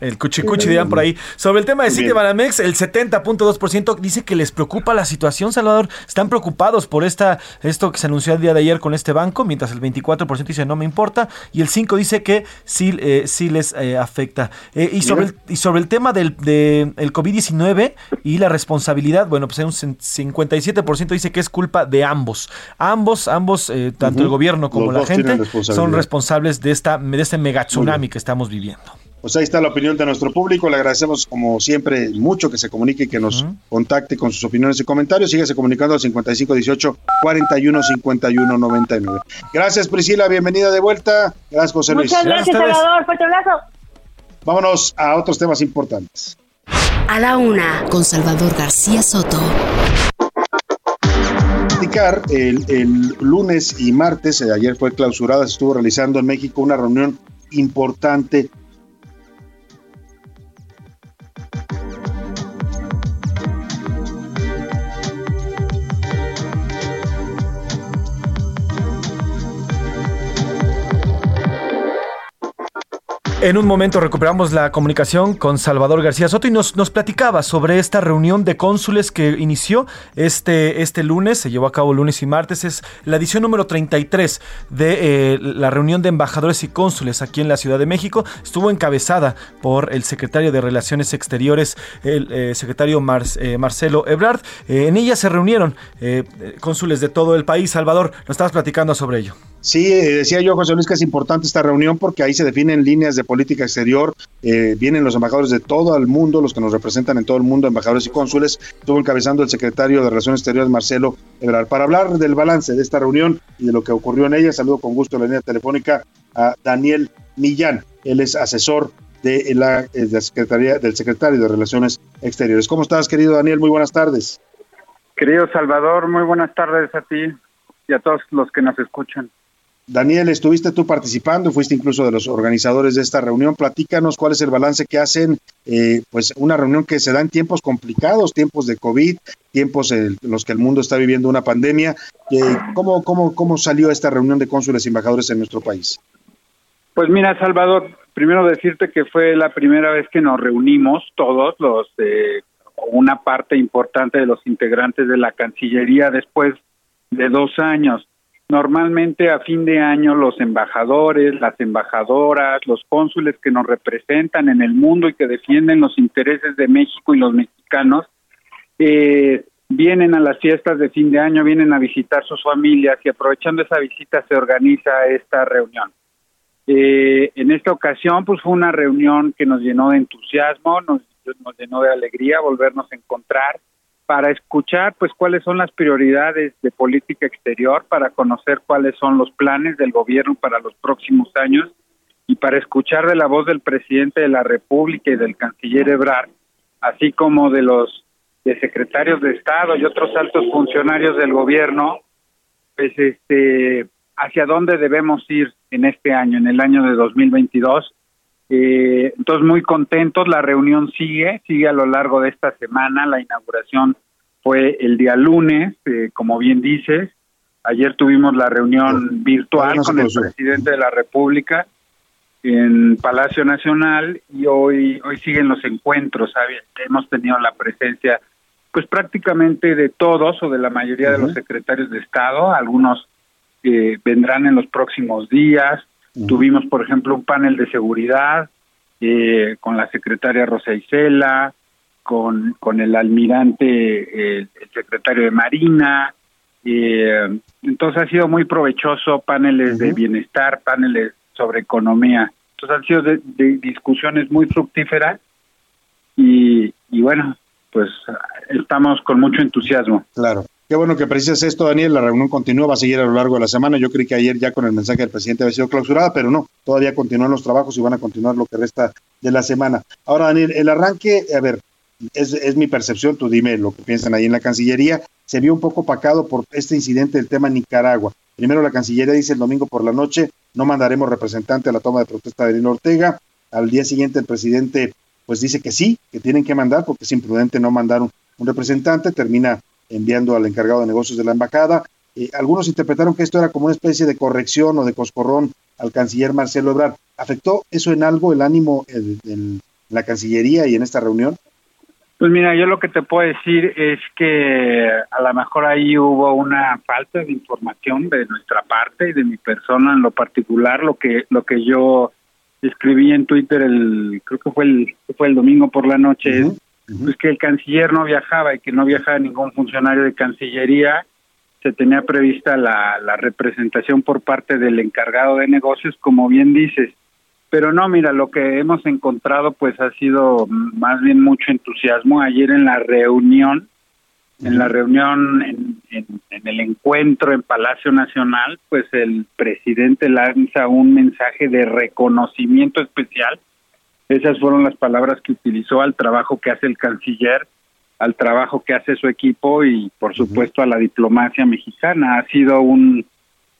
El cuchicuchi dirán por ahí. Sobre el tema de Muy City bien. Banamex, el 70.2% dice que les preocupa la situación, Salvador. Están preocupados por esta esto que se anunció el día de ayer con este banco, mientras el 24% dice no me importa y el 5% dice que sí, eh, sí les eh, afecta. Eh, y, sobre el, y sobre el tema del de el COVID-19 y la responsabilidad, bueno, pues hay un 57% dice que es culpa de ambos. Ambos, ambos, eh, tanto el gobierno como Los la gente, son responsables de, esta, de este mega tsunami que estamos viviendo. Pues ahí está la opinión de nuestro público. Le agradecemos, como siempre, mucho que se comunique y que nos contacte con sus opiniones y comentarios. Síguese comunicando al 5518 41 51 99. Gracias, Priscila. Bienvenida de vuelta. Gracias, José Luis. Muchas gracias, Salvador. Fuerte abrazo. Vámonos a otros temas importantes. A la una, con Salvador García Soto. el, el lunes y martes, eh, ayer fue clausurada, se estuvo realizando en México una reunión importante En un momento recuperamos la comunicación con Salvador García Soto y nos, platicaba sobre esta reunión de cónsules que inició este, este lunes, se llevó a cabo lunes y martes, es la edición número 33 de eh, la reunión de embajadores y cónsules aquí en la Ciudad de México. Estuvo encabezada por el secretario de Relaciones Exteriores, el eh, secretario eh, Marcelo Ebrard. En ella se reunieron cónsules de todo el país. Salvador, nos estabas platicando sobre ello. Sí, eh, decía yo, José Luis, que es importante esta reunión porque ahí se definen líneas de política exterior. eh, vienen los embajadores de todo el mundo, los que nos representan en todo el mundo, embajadores y cónsules. Estuvo encabezando el secretario de Relaciones Exteriores, Marcelo Ebrard. Para hablar del balance de esta reunión y de lo que ocurrió en ella, saludo con gusto en la línea telefónica a Daniel Millán. Él es asesor de la, eh, de la Secretaría, del secretario de Relaciones Exteriores. ¿Cómo estás, querido Daniel? Muy buenas tardes. Querido Salvador, muy buenas tardes a ti y a todos los que nos escuchan. Daniel, estuviste tú participando, fuiste incluso de los organizadores de esta reunión. Platícanos cuál es el balance que hacen, eh, pues una reunión que se da en tiempos complicados, tiempos de COVID, tiempos en los que el mundo está viviendo una pandemia. Eh, ¿cómo, cómo, ¿Cómo salió esta reunión de cónsules y embajadores en nuestro país? Pues mira, Salvador, primero decirte que fue la primera vez que nos reunimos todos los, eh, una parte importante de los integrantes de la Cancillería después de dos años. Normalmente a fin de año los embajadores, las embajadoras, los cónsules que nos representan en el mundo y que defienden los intereses de México y los mexicanos, eh, vienen a las fiestas de fin de año, vienen a visitar sus familias y aprovechando esa visita se organiza esta reunión. Eh, en esta ocasión, pues fue una reunión que nos llenó de entusiasmo, nos, nos llenó de alegría volvernos a encontrar para escuchar, pues, cuáles son las prioridades de política exterior, para conocer cuáles son los planes del gobierno para los próximos años y para escuchar de la voz del presidente de la República y del canciller Ebrard, así como de los de secretarios de Estado y otros altos funcionarios del gobierno, pues, este, hacia dónde debemos ir en este año, en el año de 2022. Eh, entonces, muy contentos, la reunión sigue, sigue a lo largo de esta semana, la inauguración fue el día lunes, eh, como bien dices, ayer tuvimos la reunión virtual no con el presidente de la República en Palacio Nacional y hoy hoy siguen los encuentros, ¿sabes? hemos tenido la presencia pues prácticamente de todos o de la mayoría de los secretarios de Estado, algunos eh, vendrán en los próximos días. Tuvimos, por ejemplo, un panel de seguridad eh, con la secretaria Rosa Isela, con, con el almirante, eh, el secretario de Marina. eh, entonces ha sido muy provechoso, paneles de bienestar, paneles sobre economía. Entonces han sido de- de discusiones muy fructíferas y, y bueno, pues estamos con mucho entusiasmo. Claro. Qué bueno que precisas esto, Daniel. La reunión continúa, va a seguir a lo largo de la semana. Yo creí que ayer ya con el mensaje del presidente había sido clausurada, pero no, todavía continúan los trabajos y van a continuar lo que resta de la semana. Ahora, Daniel, el arranque, a ver, es, mi percepción, tú dime lo que piensan ahí en la Cancillería, se vio un poco opacado por este incidente del tema Nicaragua. Primero la Cancillería dice el domingo por la noche, no mandaremos representante a la toma de protesta de Daniel Ortega. Al día siguiente el presidente pues dice que sí, que tienen que mandar porque es imprudente no mandar un, un representante, termina enviando al encargado de negocios de la embajada. Eh, algunos interpretaron que esto era como una especie de corrección o de coscorrón al canciller Marcelo Ebrard. ¿Afectó eso en algo el ánimo del, la Cancillería y en esta reunión? Pues mira, yo lo que te puedo decir es que a lo mejor ahí hubo una falta de información de nuestra parte y de mi persona en lo particular, lo que lo que yo escribí en Twitter el creo que fue el fue el domingo por la noche es pues que el canciller no viajaba y que no viajaba ningún funcionario de Cancillería, se tenía prevista la, la representación por parte del encargado de negocios, como bien dices, pero no, mira, lo que hemos encontrado pues ha sido más bien mucho entusiasmo. Ayer en la reunión, en la reunión, en, en, en, el encuentro en Palacio Nacional, pues el presidente lanza un mensaje de reconocimiento especial. Esas fueron las palabras que utilizó al trabajo que hace el canciller, al trabajo que hace su equipo y por supuesto a la diplomacia mexicana. Ha sido un,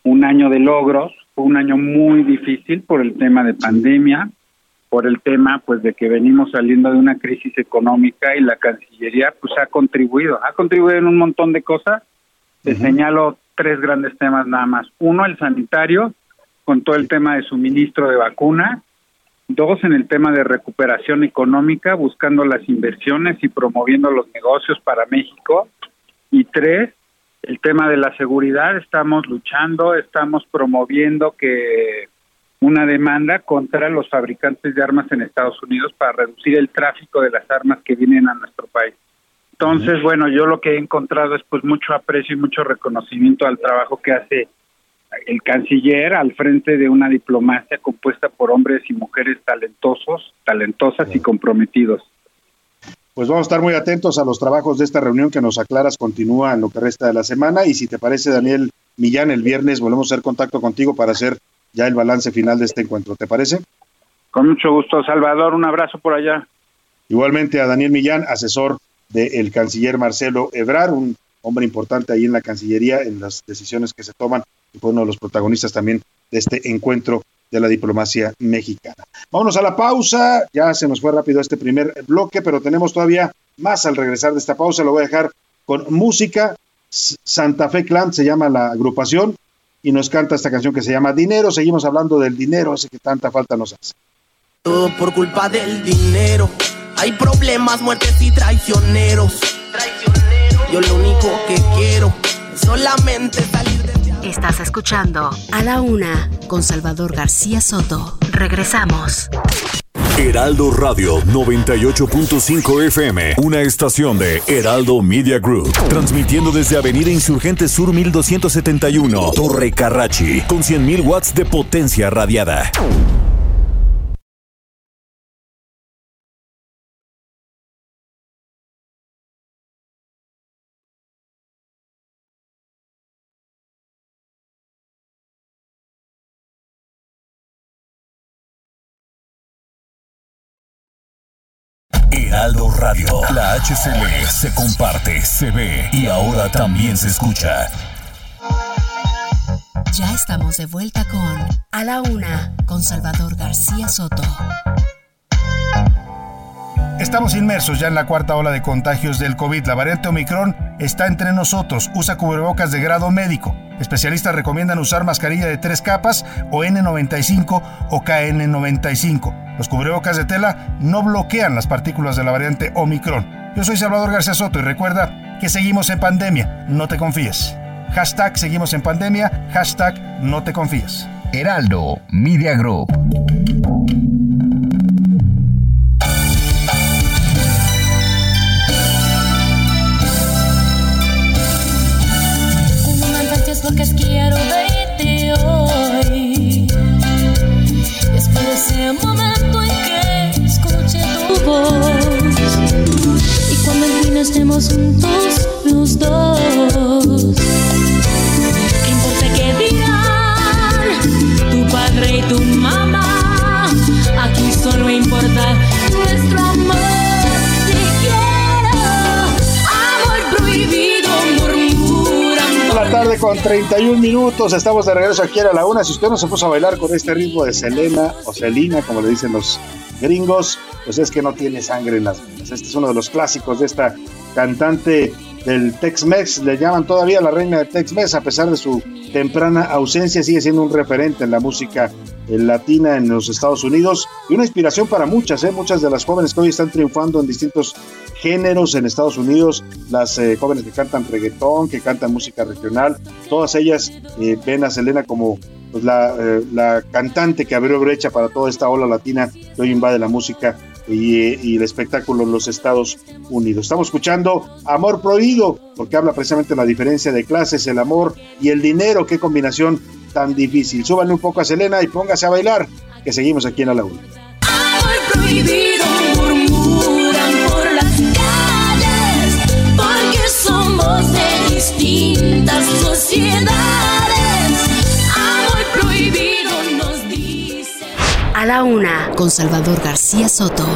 un año de logros, fue un año muy difícil por el tema de pandemia, por el tema pues de que venimos saliendo de una crisis económica y la Cancillería pues ha contribuido, ha contribuido en un montón de cosas. Te señalo tres grandes temas nada más. Uno, el sanitario, con todo el tema de suministro de vacuna. Dos, en el tema de recuperación económica, buscando las inversiones y promoviendo los negocios para México. Y tres, el tema de la seguridad, estamos luchando, estamos promoviendo que una demanda contra los fabricantes de armas en Estados Unidos para reducir el tráfico de las armas que vienen a nuestro país. Entonces, bueno, yo lo que he encontrado es pues mucho aprecio y mucho reconocimiento al trabajo que hace el canciller al frente de una diplomacia compuesta por hombres y mujeres talentosos, talentosas y comprometidos. Pues vamos a estar muy atentos a los trabajos de esta reunión que nos aclaras continúa en lo que resta de la semana y si te parece Daniel Millán el viernes volvemos a hacer contacto contigo para hacer ya el balance final de este encuentro, ¿te parece? Con mucho gusto, Salvador, un abrazo por allá. Igualmente a Daniel Millán, asesor del canciller Marcelo Ebrar, un hombre importante ahí en la Cancillería en las decisiones que se toman fue uno de los protagonistas también de este encuentro de la diplomacia mexicana. Vámonos a la pausa, ya se nos fue rápido este primer bloque, pero tenemos todavía más al regresar de esta pausa, lo voy a dejar con música, Santa Fe Clan se llama la agrupación y nos canta esta canción que se llama Dinero, seguimos hablando del dinero, ese que tanta falta nos hace. Todo por culpa del dinero, hay problemas, muertes y traicioneros. Yo lo único que quiero es solamente salir. Estás escuchando A la Una con Salvador García Soto. Regresamos. Heraldo Radio 98.5 FM, una estación de Heraldo Media Group, transmitiendo desde Avenida Insurgente Sur 1271, Torre Carrachi, con 100.000 watts de potencia radiada. La HCL se comparte, se ve y ahora también se escucha. Ya estamos de vuelta con A la Una con Salvador García Soto. Estamos inmersos ya en la cuarta ola de contagios del COVID. La variante Omicron está entre nosotros. Usa cubrebocas de grado médico. Especialistas recomiendan usar mascarilla de tres capas o N95 o KN95. Los cubrebocas de tela no bloquean las partículas de la variante Omicron. Yo soy Salvador García Soto y recuerda que seguimos en pandemia. No te confíes. Hashtag seguimos en pandemia. Hashtag no te confíes. Heraldo Media Group. Estemos juntos los dos. Con 31 minutos. Estamos de regreso aquí a la una. Si usted no se puso a bailar con este ritmo de Selena o Selina, como le dicen los gringos, pues es que no tiene sangre en las venas. Este es uno de los clásicos de esta cantante del Tex-Mex. Le llaman todavía la reina del Tex-Mex, a pesar de su temprana ausencia, sigue siendo un referente en la música eh, latina en los Estados Unidos y una inspiración para muchas, ¿eh? muchas de las jóvenes que hoy están triunfando en distintos géneros en Estados Unidos, las eh, jóvenes que cantan reggaetón, que cantan música regional, todas ellas eh, ven a Selena como pues, la, eh, la cantante que abrió brecha para toda esta ola latina que hoy invade la música y, el espectáculo en los Estados Unidos. Estamos escuchando Amor Prohibido, porque habla precisamente de la diferencia de clases, el amor y el dinero, qué combinación tan difícil. Súbanle un poco a Selena y póngase a bailar, que seguimos aquí en la Laguna. prohibido distintas sociedades. Amor prohibido nos dice. A la una, con Salvador García Soto.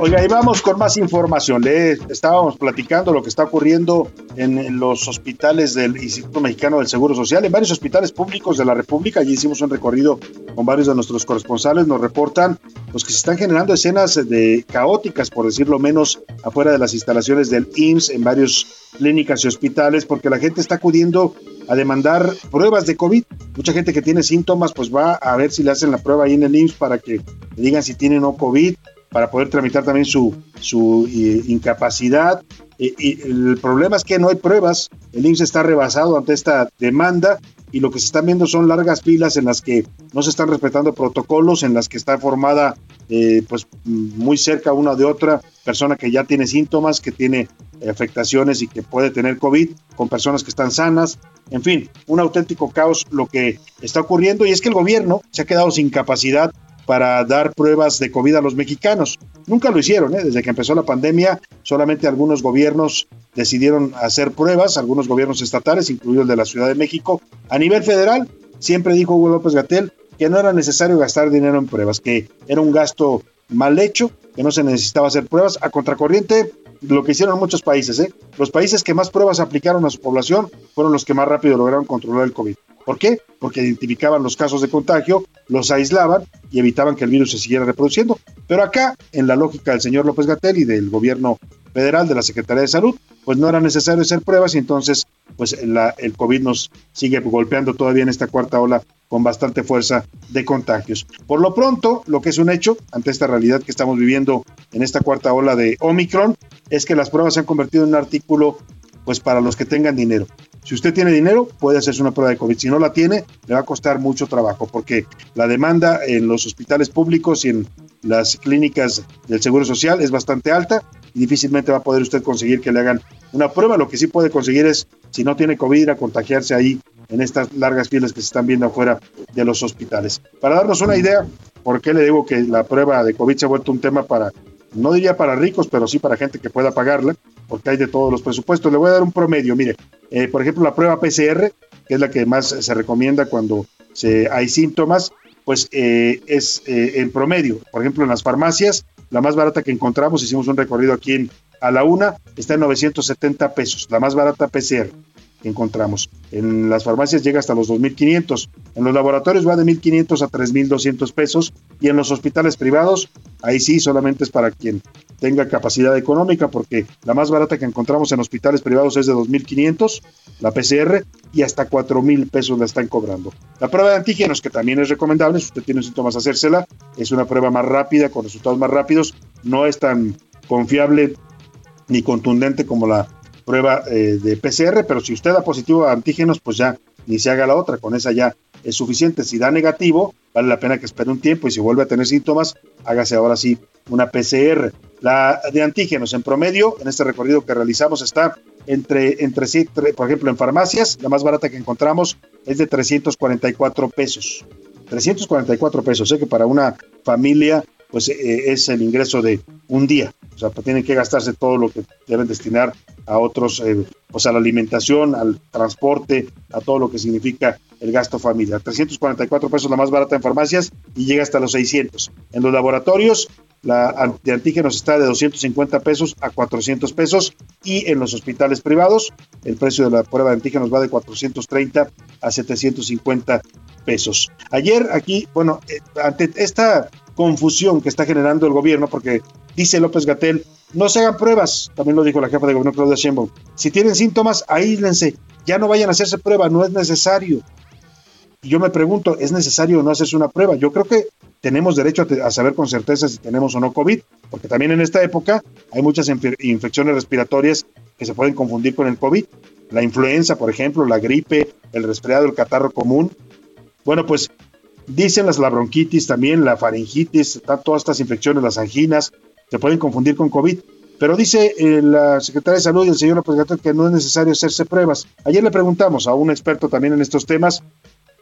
Oiga, y vamos con más información. Le estábamos platicando lo que está ocurriendo en los hospitales del Instituto Mexicano del Seguro Social, en varios hospitales públicos de la República. Allí hicimos un recorrido con varios de nuestros corresponsales. Nos reportan pues, que se están generando escenas de caóticas, por decirlo menos, afuera de las instalaciones del IMSS en varios clínicas y hospitales, porque la gente está acudiendo a demandar pruebas de COVID. Mucha gente que tiene síntomas, pues va a ver si le hacen la prueba ahí en el IMSS para que le digan si tiene o no COVID para poder tramitar también su, su eh, incapacidad. Eh, y el problema es que no hay pruebas, el IMSS está rebasado ante esta demanda y lo que se están viendo son largas filas en las que no se están respetando protocolos, en las que está formada eh, pues muy cerca una de otra persona que ya tiene síntomas, que tiene afectaciones y que puede tener COVID, con personas que están sanas, en fin, un auténtico caos lo que está ocurriendo y es que el gobierno se ha quedado sin capacidad para dar pruebas de COVID a los mexicanos. Nunca lo hicieron, ¿eh? desde que empezó la pandemia, solamente algunos gobiernos decidieron hacer pruebas, algunos gobiernos estatales, incluido el de la Ciudad de México. A nivel federal, siempre dijo Hugo López Gatel que no era necesario gastar dinero en pruebas, que era un gasto mal hecho, que no se necesitaba hacer pruebas. A contracorriente, lo que hicieron muchos países, ¿eh? los países que más pruebas aplicaron a su población fueron los que más rápido lograron controlar el COVID. ¿Por qué? Porque identificaban los casos de contagio, los aislaban y evitaban que el virus se siguiera reproduciendo. Pero acá, en la lógica del señor López Gatel y del gobierno federal, de la Secretaría de Salud, pues no era necesario hacer pruebas y entonces pues el COVID nos sigue golpeando todavía en esta cuarta ola con bastante fuerza de contagios. Por lo pronto, lo que es un hecho ante esta realidad que estamos viviendo en esta cuarta ola de Omicron es que las pruebas se han convertido en un artículo pues para los que tengan dinero. Si usted tiene dinero, puede hacerse una prueba de COVID. Si no la tiene, le va a costar mucho trabajo porque la demanda en los hospitales públicos y en las clínicas del Seguro Social es bastante alta y difícilmente va a poder usted conseguir que le hagan una prueba. Lo que sí puede conseguir es, si no tiene COVID, ir a contagiarse ahí en estas largas filas que se están viendo afuera de los hospitales. Para darnos una idea, ¿por qué le digo que la prueba de COVID se ha vuelto un tema para, no diría para ricos, pero sí para gente que pueda pagarla? porque hay de todos los presupuestos. Le voy a dar un promedio, mire, eh, por ejemplo, la prueba PCR, que es la que más se recomienda cuando se, hay síntomas, pues eh, es eh, en promedio. Por ejemplo, en las farmacias, la más barata que encontramos, hicimos un recorrido aquí en, a la una, está en 970 pesos, la más barata PCR que encontramos. En las farmacias llega hasta los 2.500. En los laboratorios va de 1.500 a 3.200 pesos. Y en los hospitales privados, ahí sí solamente es para quien tenga capacidad económica, porque la más barata que encontramos en hospitales privados es de 2.500, la PCR, y hasta 4.000 pesos la están cobrando. La prueba de antígenos, que también es recomendable, si usted tiene síntomas, hacérsela, es una prueba más rápida, con resultados más rápidos, no es tan confiable ni contundente como la prueba eh, de PCR, pero si usted da positivo a antígenos, pues ya ni se haga la otra, con esa ya es suficiente. Si da negativo, vale la pena que espere un tiempo y si vuelve a tener síntomas, hágase ahora sí una PCR. La de antígenos en promedio, en este recorrido que realizamos, está entre, entre por ejemplo, en farmacias, la más barata que encontramos es de 344 pesos. 344 pesos, sé que para una familia pues eh, es el ingreso de un día. O sea, pues, tienen que gastarse todo lo que deben destinar a otros, eh, pues a la alimentación, al transporte, a todo lo que significa el gasto familiar. 344 pesos la más barata en farmacias y llega hasta los 600. En los laboratorios, la de antígenos está de 250 pesos a 400 pesos y en los hospitales privados el precio de la prueba de antígenos va de 430 a 750 pesos. Ayer aquí, bueno, eh, ante esta confusión que está generando el gobierno, porque dice López Gatel, no se hagan pruebas, también lo dijo la jefa de gobierno Claudia Sheinbaum. Si tienen síntomas, aíslense, ya no vayan a hacerse prueba, no es necesario. Y yo me pregunto, ¿es necesario no hacerse una prueba? Yo creo que tenemos derecho a, saber con certeza si tenemos o no COVID, porque también en esta época hay muchas infe- infecciones respiratorias que se pueden confundir con el COVID. La influenza, por ejemplo, la gripe, el resfriado, el catarro común. Bueno, pues dicen las la bronquitis también, la faringitis, todas estas infecciones, las anginas, se pueden confundir con COVID. Pero dice eh, la secretaria de Salud y el señor López Gatel que no es necesario hacerse pruebas. Ayer le preguntamos a un experto también en estos temas,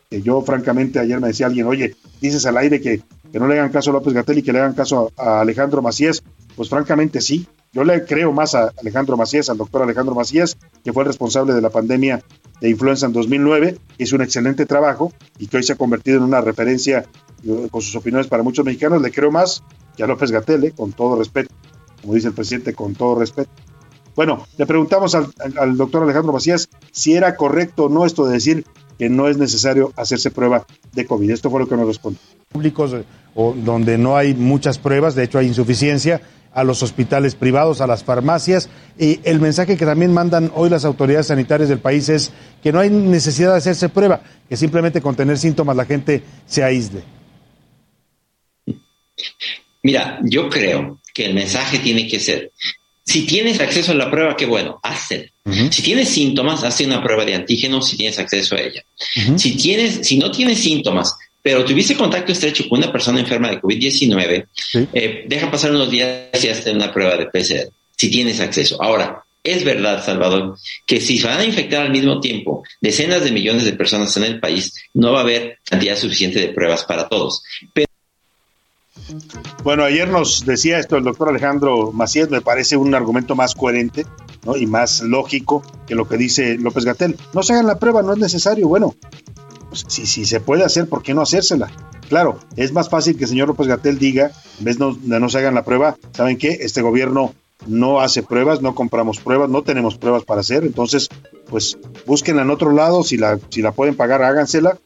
que yo francamente ayer me decía alguien, oye, dices al aire que, que no le hagan caso a López Gatel y que le hagan caso a, a Alejandro Macías. Pues francamente sí, yo le creo más a Alejandro Macías, al doctor Alejandro Macías, que fue el responsable de la pandemia de influenza en 2009, que hizo un excelente trabajo y que hoy se ha convertido en una referencia eh, con sus opiniones para muchos mexicanos. Le creo más que a López Gatel, eh, con todo respeto, como dice el presidente, con todo respeto. Bueno, le preguntamos al, al- al doctor Alejandro Macías si era correcto o no esto de decir que no es necesario hacerse prueba de COVID. Esto fue lo que nos respondió. públicos eh, o donde no hay muchas pruebas, de hecho hay insuficiencia, a los hospitales privados, a las farmacias. Y el mensaje que también mandan hoy las autoridades sanitarias del país es que no hay necesidad de hacerse prueba, que simplemente con tener síntomas la gente se aísle. Mira, yo creo que el mensaje tiene que ser, si tienes acceso a la prueba, qué bueno, hazla. Si tienes síntomas, hazte una prueba de antígeno si tienes acceso a ella. Si tienes, si no tienes síntomas, pero tuviste contacto estrecho con una persona enferma de COVID-19, eh, deja pasar unos días y hazte una prueba de PCR, si tienes acceso. Ahora, es verdad, Salvador, que si se van a infectar al mismo tiempo decenas de millones de personas en el país, no va a haber cantidad suficiente de pruebas para todos. Pero Bueno, ayer nos decía esto el doctor Alejandro Macías, me parece un argumento más coherente ¿no? y más lógico que lo que dice López Gatel. No se hagan la prueba, no es necesario. Bueno, pues, si, si se puede hacer, ¿por qué no hacérsela? Claro, es más fácil que el señor López Gatel diga, en vez no- de no se hagan la prueba, ¿saben qué? Este gobierno no hace pruebas, no compramos pruebas, no tenemos pruebas para hacer, entonces, pues búsquenla en otro lado, si la, si la pueden pagar, hágansela.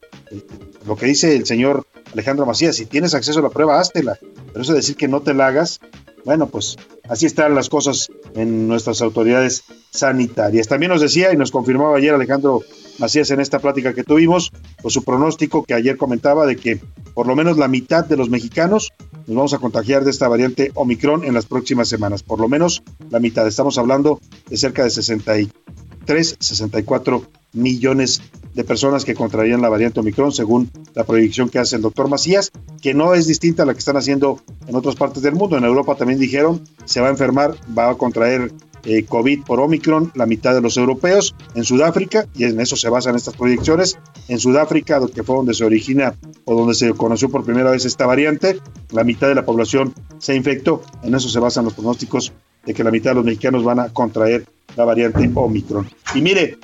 Lo que dice el señor Alejandro Macías, si tienes acceso a la prueba, háztela. Pero eso de decir que no te la hagas, bueno, pues así están las cosas en nuestras autoridades sanitarias. También nos decía y nos confirmaba ayer Alejandro Macías en esta plática que tuvimos, pues su pronóstico que ayer comentaba de que por lo menos la mitad de los mexicanos nos vamos a contagiar de esta variante Omicron en las próximas semanas. Por lo menos la mitad. Estamos hablando de cerca de 63, 64 millones de personas que contraerían la variante Omicron, según la proyección que hace el doctor Macías, que no es distinta a la que están haciendo en otras partes del mundo. En Europa también dijeron, se va a enfermar, va a contraer eh, COVID por Omicron, la mitad de los europeos, en Sudáfrica, y en eso se basan estas proyecciones, en Sudáfrica, que fue donde se origina o donde se conoció por primera vez esta variante, la mitad de la población se infectó, en eso se basan los pronósticos de que la mitad de los mexicanos van a contraer la variante Omicron. Y mire,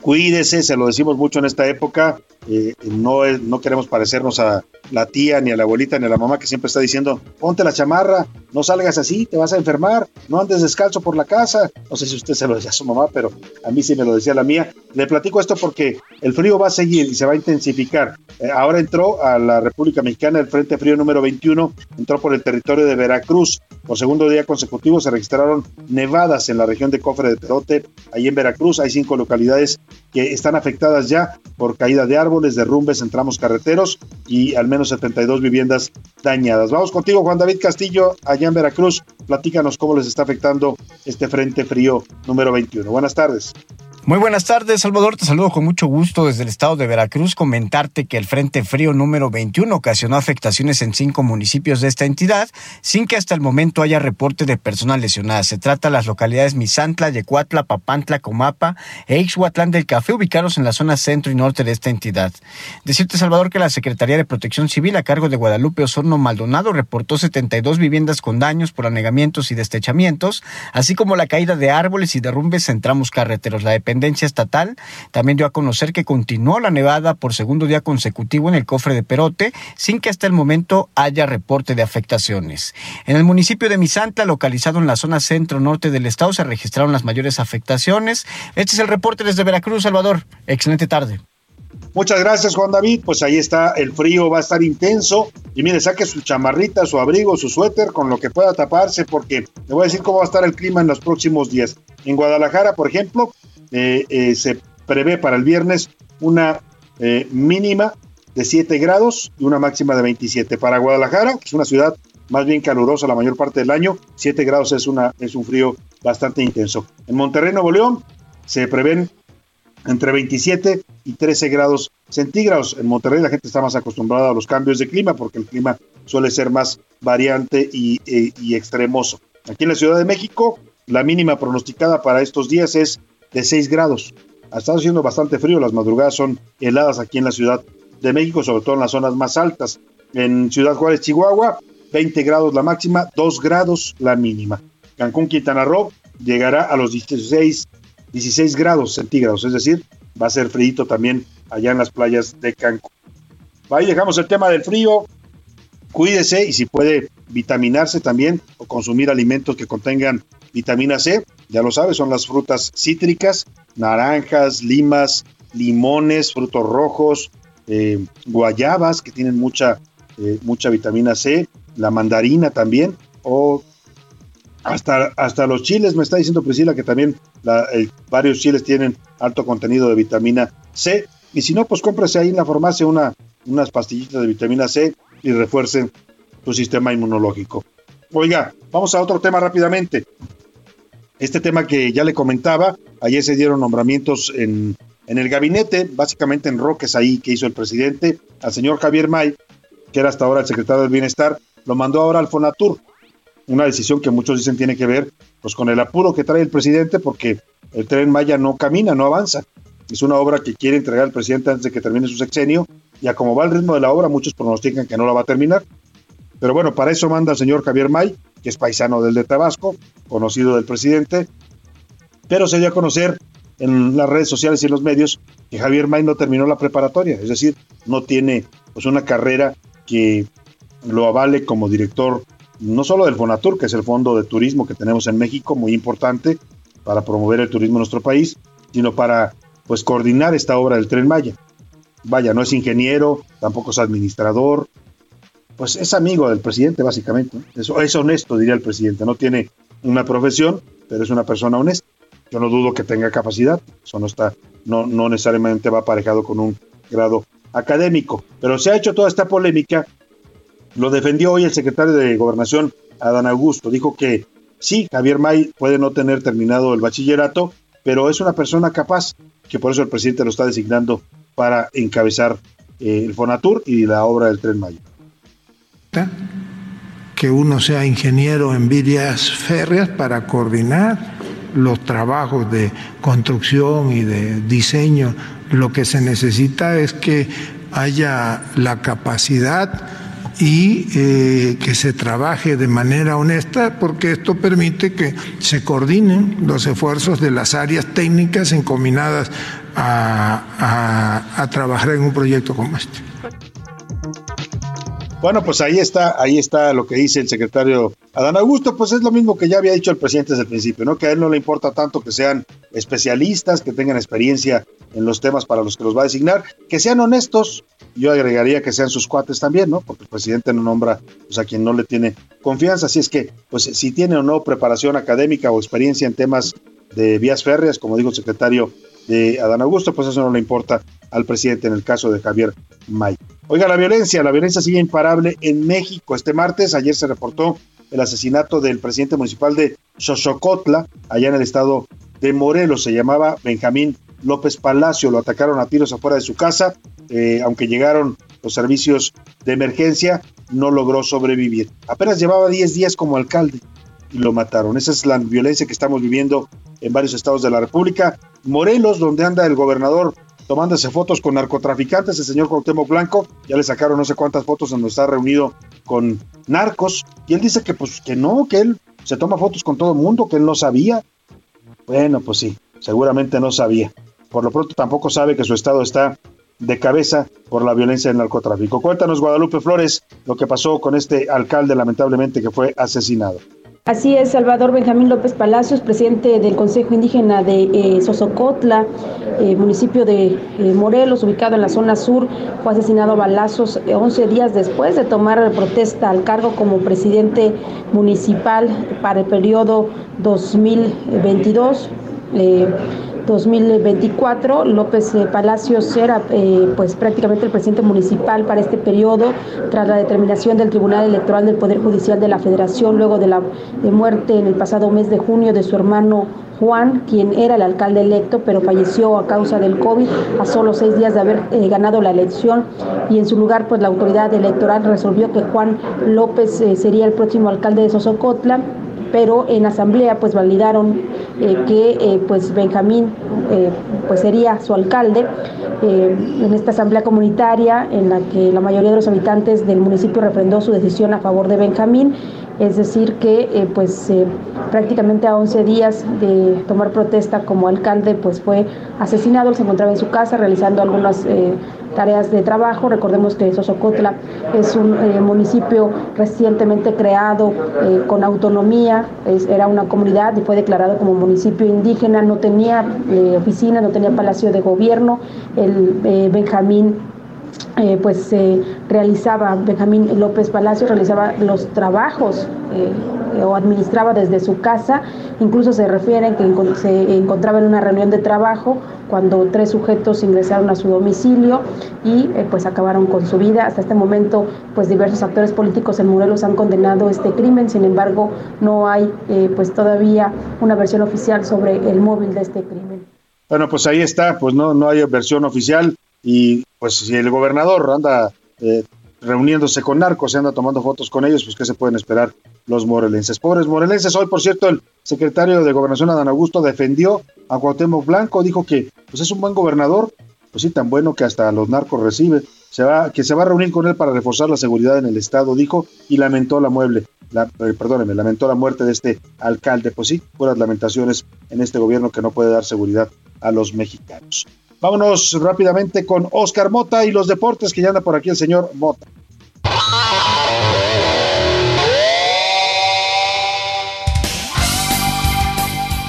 cuídese, se lo decimos mucho en esta época, eh, no, no queremos parecernos a la tía, ni a la abuelita, ni a la mamá que siempre está diciendo, ponte la chamarra, no salgas así, te vas a enfermar, no andes descalzo por la casa. No sé si usted se lo decía a su mamá, pero a mí sí me lo decía la mía. Le platico esto porque el frío va a seguir y se va a intensificar. Eh, ahora entró a la República Mexicana el Frente Frío número 21, entró por el territorio de Veracruz. Por segundo día consecutivo se registraron nevadas en la región de Cofre de Perote, ahí en Veracruz. Hay cinco localidades que están afectadas ya por caída de árboles, derrumbes en tramos carreteros y al menos 72 viviendas dañadas. Vamos contigo, Juan David Castillo, allá en Veracruz. Platícanos cómo les está afectando este Frente Frío número 21. Buenas tardes. Muy buenas tardes, Salvador. Te saludo con mucho gusto desde el estado de Veracruz. Comentarte que el Frente Frío número 21 ocasionó afectaciones en cinco municipios de esta entidad, sin que hasta el momento haya reporte de personas lesionadas. Se trata de las localidades Misantla, Yecuatla, Papantla, Comapa e Ixhuatlán del Café, ubicados en la zona centro y norte de esta entidad. Decirte, Salvador, que la Secretaría de Protección Civil a cargo de Guadalupe Osorno Maldonado reportó 72 viviendas con daños por anegamientos y destechamientos, así como la caída de árboles y derrumbes en tramos carreteros. La dependencia estatal también dio a conocer que continuó la nevada por segundo día consecutivo en el cofre de Perote, sin que hasta el momento haya reporte de afectaciones. En el municipio de Misantla, localizado en la zona centro-norte del estado, se registraron las mayores afectaciones. Este es el reporte desde Veracruz, Salvador. Excelente tarde. Muchas gracias, Juan David. Pues ahí está, el frío va a estar intenso. Y mire, saque su chamarrita, su abrigo, su suéter, con lo que pueda taparse, porque le voy a decir cómo va a estar el clima en los próximos días. En Guadalajara, por ejemplo, eh, eh, se prevé para el viernes una eh, mínima de 7 grados y una máxima de 27. Para Guadalajara, que es una ciudad más bien calurosa la mayor parte del año, 7 grados es, una, es un frío bastante intenso. En Monterrey, Nuevo León, se prevén entre 27 y 13 grados centígrados. En Monterrey la gente está más acostumbrada a los cambios de clima porque el clima suele ser más variante y, y extremoso. Aquí en la Ciudad de México, la mínima pronosticada para estos días es de 6 grados. Estado haciendo bastante frío, las madrugadas son heladas aquí en la Ciudad de México, sobre todo en las zonas más altas. En Ciudad Juárez, Chihuahua, 20 grados la máxima, 2 grados la mínima. Cancún, Quintana Roo, llegará a los 16, 16 grados centígrados, es decir, va a ser frío también allá en las playas de Cancún. Ahí dejamos el tema del frío. Cuídese y si puede vitaminarse también o consumir alimentos que contengan vitamina C, ya lo sabe, son las frutas cítricas, naranjas, limas, limones, frutos rojos, eh, guayabas que tienen mucha, eh, mucha vitamina C, la mandarina también, o hasta, hasta los chiles, me está diciendo Priscila que también el- varios chiles tienen alto contenido de vitamina C. Y si no, pues cómprese ahí en la farmacia una, unas pastillitas de vitamina C y refuercen su sistema inmunológico. Oiga, vamos a otro tema rápidamente. Este tema que ya le comentaba, ayer se dieron nombramientos en, el gabinete, básicamente en roques ahí que hizo el presidente, al señor Javier May, que era hasta ahora el secretario del Bienestar, lo mandó ahora al Fonatur, una decisión que muchos dicen tiene que ver pues con el apuro que trae el presidente porque el tren Maya no camina, no avanza. Es una obra que quiere entregar el presidente antes de que termine su sexenio y a como va el ritmo de la obra muchos pronostican que no la va a terminar. Pero bueno, para eso manda el señor Javier May, que es paisano del de Tabasco, conocido del presidente, pero se dio a conocer en las redes sociales y en los medios que Javier May no terminó la preparatoria, es decir, no tiene pues una carrera que lo avale como director no solo del Fonatur, que es el fondo de turismo que tenemos en México, muy importante para promover el turismo en nuestro país, sino para pues coordinar esta obra del Tren Maya. Vaya, no es ingeniero, tampoco es administrador, pues es amigo del presidente básicamente, es, es honesto diría el presidente, no tiene una profesión, pero es una persona honesta. Yo no dudo que tenga capacidad, eso no está, no, no necesariamente va aparejado con un grado académico, pero se ha hecho toda esta polémica lo defendió hoy el secretario de Gobernación, Adán Augusto. Dijo que sí, Javier May puede no tener terminado el bachillerato, pero es una persona capaz, que por eso el presidente lo está designando para encabezar eh, el Fonatur y la obra del Tren Maya. Que uno sea ingeniero en vías férreas para coordinar los trabajos de construcción y de diseño. Lo que se necesita es que haya la capacidad y eh, que se trabaje de manera honesta porque esto permite que se coordinen los esfuerzos de las áreas técnicas encominadas a, a- a trabajar en un proyecto como este. Bueno, pues ahí está, ahí está lo que dice el secretario Adán Augusto, pues es lo mismo que ya había dicho el presidente desde el principio, ¿no? Que a él no le importa tanto que sean especialistas, que tengan experiencia en los temas para los que los va a designar, que sean honestos, yo agregaría que sean sus cuates también, ¿no? Porque el presidente no nombra pues, a quien no le tiene confianza, así es que, pues si tiene o no preparación académica o experiencia en temas de vías férreas, como dijo el secretario de Adán Augusto, pues eso no le importa al presidente en el caso de Javier May. Oiga, la violencia, la violencia sigue imparable en México. Este martes, ayer se reportó el asesinato del presidente municipal de Xochocotla, allá en el estado de Morelos. Se llamaba Benjamín López Palacio. Lo atacaron a tiros afuera de su casa. Eh, aunque llegaron los servicios de emergencia, no logró sobrevivir. Apenas llevaba 10 días como alcalde y lo mataron. Esa es la violencia que estamos viviendo en varios estados de la República. Morelos, donde anda el gobernador tomándose fotos con narcotraficantes, el señor Cuauhtémoc Blanco, ya le sacaron no sé cuántas fotos donde está reunido con narcos, y él dice que pues que no, que él se toma fotos con todo el mundo, que él no sabía. Bueno, pues sí, seguramente no sabía. Por lo pronto tampoco sabe que su estado está de cabeza por la violencia del narcotráfico. Cuéntanos, Guadalupe Flores, lo que pasó con este alcalde lamentablemente que fue asesinado. Así es, Salvador Benjamín López Palacios, presidente del Consejo Indígena de eh, Sosocotla, eh, municipio de eh, Morelos, ubicado en la zona sur, fue asesinado a balazos eh, 11 días después de tomar protesta al cargo como presidente municipal para el periodo 2022. Eh, 2024. López eh, Palacios era eh, pues prácticamente el presidente municipal para este periodo tras la determinación del Tribunal Electoral del Poder Judicial de la Federación luego de la de muerte en el pasado mes de junio de su hermano Juan, quien era el alcalde electo, pero falleció a causa del COVID a solo seis días de haber eh, ganado la elección y en su lugar pues la autoridad electoral resolvió que Juan López eh, sería el próximo alcalde de Sosocotla pero en asamblea pues validaron eh, que eh, pues Benjamín eh, pues sería su alcalde en esta asamblea comunitaria en la que la mayoría de los habitantes del municipio refrendó su decisión a favor de Benjamín es decir que eh, pues eh, prácticamente a 11 días de tomar protesta como alcalde pues fue asesinado, se encontraba en su casa realizando algunas eh, tareas de trabajo. Recordemos que Sosocotla es un municipio recientemente creado con autonomía, era una comunidad y fue declarado como municipio indígena, no tenía oficina, no tenía palacio de gobierno. El Benjamín eh, pues eh, realizaba, Benjamín López Palacio realizaba los trabajos eh, o administraba desde su casa, incluso se refieren que se encontraba en una reunión de trabajo cuando tres sujetos ingresaron a su domicilio y eh, pues acabaron con su vida. Hasta este momento pues diversos actores políticos en Morelos han condenado este crimen, sin embargo no hay eh, pues todavía una versión oficial sobre el móvil de este crimen. Bueno, pues ahí está, pues no, no hay versión oficial y pues si el gobernador anda eh, reuniéndose con narcos, se anda tomando fotos con ellos, pues qué se pueden esperar los morelenses. Pobres morelenses, hoy por cierto el secretario de Gobernación Adán Augusto defendió a Cuauhtémoc Blanco, dijo que pues es un buen gobernador, pues sí, tan bueno que hasta los narcos recibe, se va, que se va a reunir con él para reforzar la seguridad en el estado, dijo, y lamentó la mueble, la, eh, perdóneme, lamentó la muerte de este alcalde, pues sí, puras lamentaciones en este gobierno que no puede dar seguridad a los mexicanos. Vámonos rápidamente con Oscar Mota y los deportes, que ya anda por aquí el señor Mota.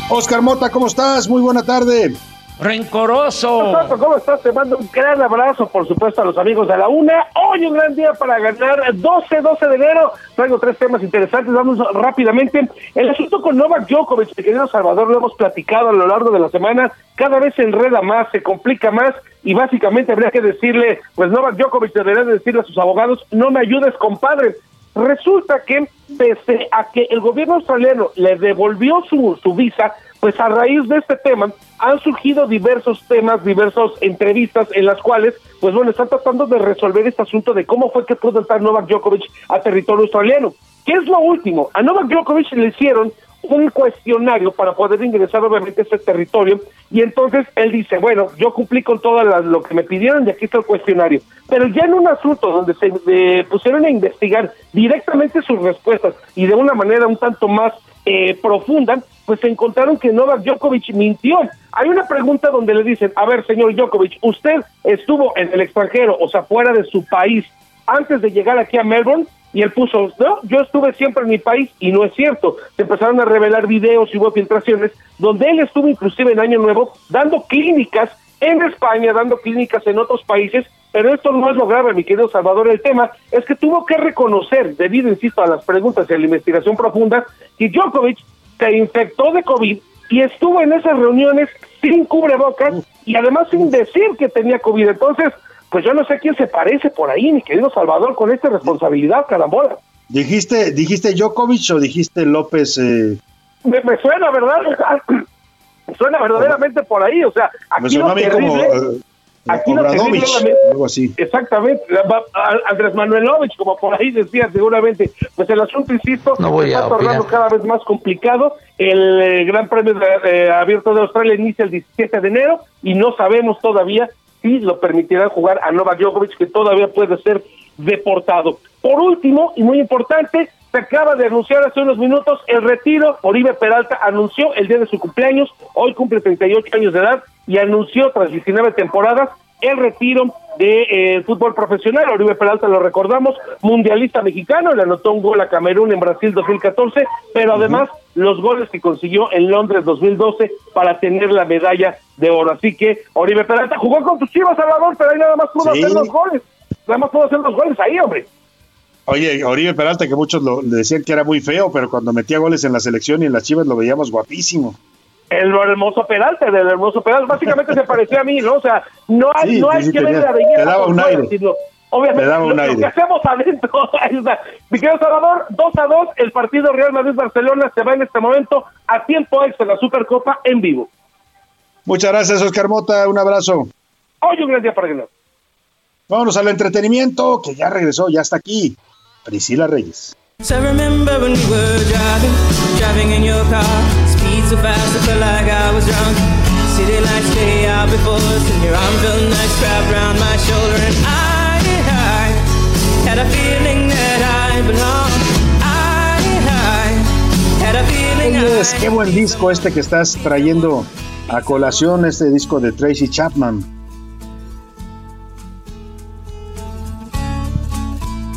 Oscar Mota, ¿cómo estás? Muy buena tarde. Rencoroso. ¿Cómo estás? Te mando un gran abrazo, por supuesto, a los amigos de la UNA. Hoy un gran día para ganar 12, 12 de enero. Traigo tres temas interesantes. Vamos rápidamente. El asunto con Novak Djokovic, mi querido Salvador, lo hemos platicado a lo largo de la semana. Cada vez se enreda más, se complica más y básicamente habría que decirle, pues Novak Djokovic debería de decirle a sus abogados, no me ayudes, compadre. Resulta que pese a que el gobierno australiano le devolvió su, su visa, pues a raíz de este tema han surgido diversos temas, diversas entrevistas en las cuales, pues bueno, están tratando de resolver este asunto de cómo fue que pudo entrar Novak Djokovic a territorio australiano. ¿Qué es lo último? A Novak Djokovic le hicieron un cuestionario para poder ingresar obviamente a ese territorio y entonces él dice, bueno, yo cumplí con todo lo que me pidieron y aquí está el cuestionario. Pero ya en un asunto donde se eh, pusieron a investigar directamente sus respuestas y de una manera un tanto más eh, profunda, pues se encontraron que Novak Djokovic mintió. Hay una pregunta donde le dicen, a ver, señor Djokovic, usted estuvo en el extranjero, o sea, fuera de su país, antes de llegar aquí a Melbourne, y él puso, no, yo estuve siempre en mi país, y no es cierto. Se empezaron a revelar videos y hubo filtraciones, donde él estuvo inclusive en Año Nuevo dando clínicas en España, dando clínicas en otros países, pero esto no es lo grave, mi querido Salvador. El tema es que tuvo que reconocer, debido, insisto, a las preguntas y a la investigación profunda, que Djokovic se infectó de COVID y estuvo en esas reuniones sin cubrebocas y además sin decir que tenía COVID. Entonces, pues yo no sé quién se parece por ahí, mi querido Salvador, con esta responsabilidad, carambola. ¿Dijiste, dijiste Djokovic o dijiste López? eh, Me, me suena, ¿verdad? suena verdaderamente por ahí, o sea, me aquí sonó lo a mí como terrible... eh, Aquí algo así. Exactamente, Andrés Manuelovich, como por ahí decía seguramente, pues el asunto, insisto, No voy se a está tornando cada vez más complicado. El eh, Gran Premio de- eh, Abierto de Australia inicia el 17 de enero y no sabemos todavía si lo permitirán jugar a Novak Djokovic, que todavía puede ser deportado. Por último, y muy importante, se acaba de anunciar hace unos minutos el retiro. Oribe Peralta anunció el día de su cumpleaños, hoy cumple 38 años de edad, y anunció tras 19 temporadas el retiro del fútbol profesional. Oribe Peralta, lo recordamos, mundialista mexicano, le anotó un gol a Camerún en Brasil 2014, pero además los goles que consiguió en Londres 2012 para tener la medalla de oro. Así que Oribe Peralta jugó con tus chivas, Salvador, pero ahí nada más pudo Sí. hacer los goles. Nada más pudo hacer los goles ahí, hombre. Oye, Oribe Peralta, que muchos lo, le decían que era muy feo, pero cuando metía goles en la selección y en las chivas lo veíamos guapísimo. El hermoso Peralta, del hermoso Peralta, básicamente se parecía a mí, ¿no? O sea, no hay, Sí, no hay sí, que ver la belleza. te daba un aire. sino- Obviamente, Te daba un lo, que hacemos adentro. Mi querido Salvador, 2 a 2, el partido Real Madrid-Barcelona se va en este momento a tiempo extra la Supercopa en vivo. Muchas gracias, Oscar Mota. Un abrazo. Hoy un gran día para ganar. Vámonos al entretenimiento, que ya regresó, ya está aquí. Priscila Reyes. So Speed so fast, I felt like I was drunk. City lights stay out before us, and your arm felt nice wrapped around my shoulder. And I, I had a feeling that I belonged. I, I had a feeling I Oyes, qué buen disco este que estás trayendo a colación, este disco de Tracy Chapman.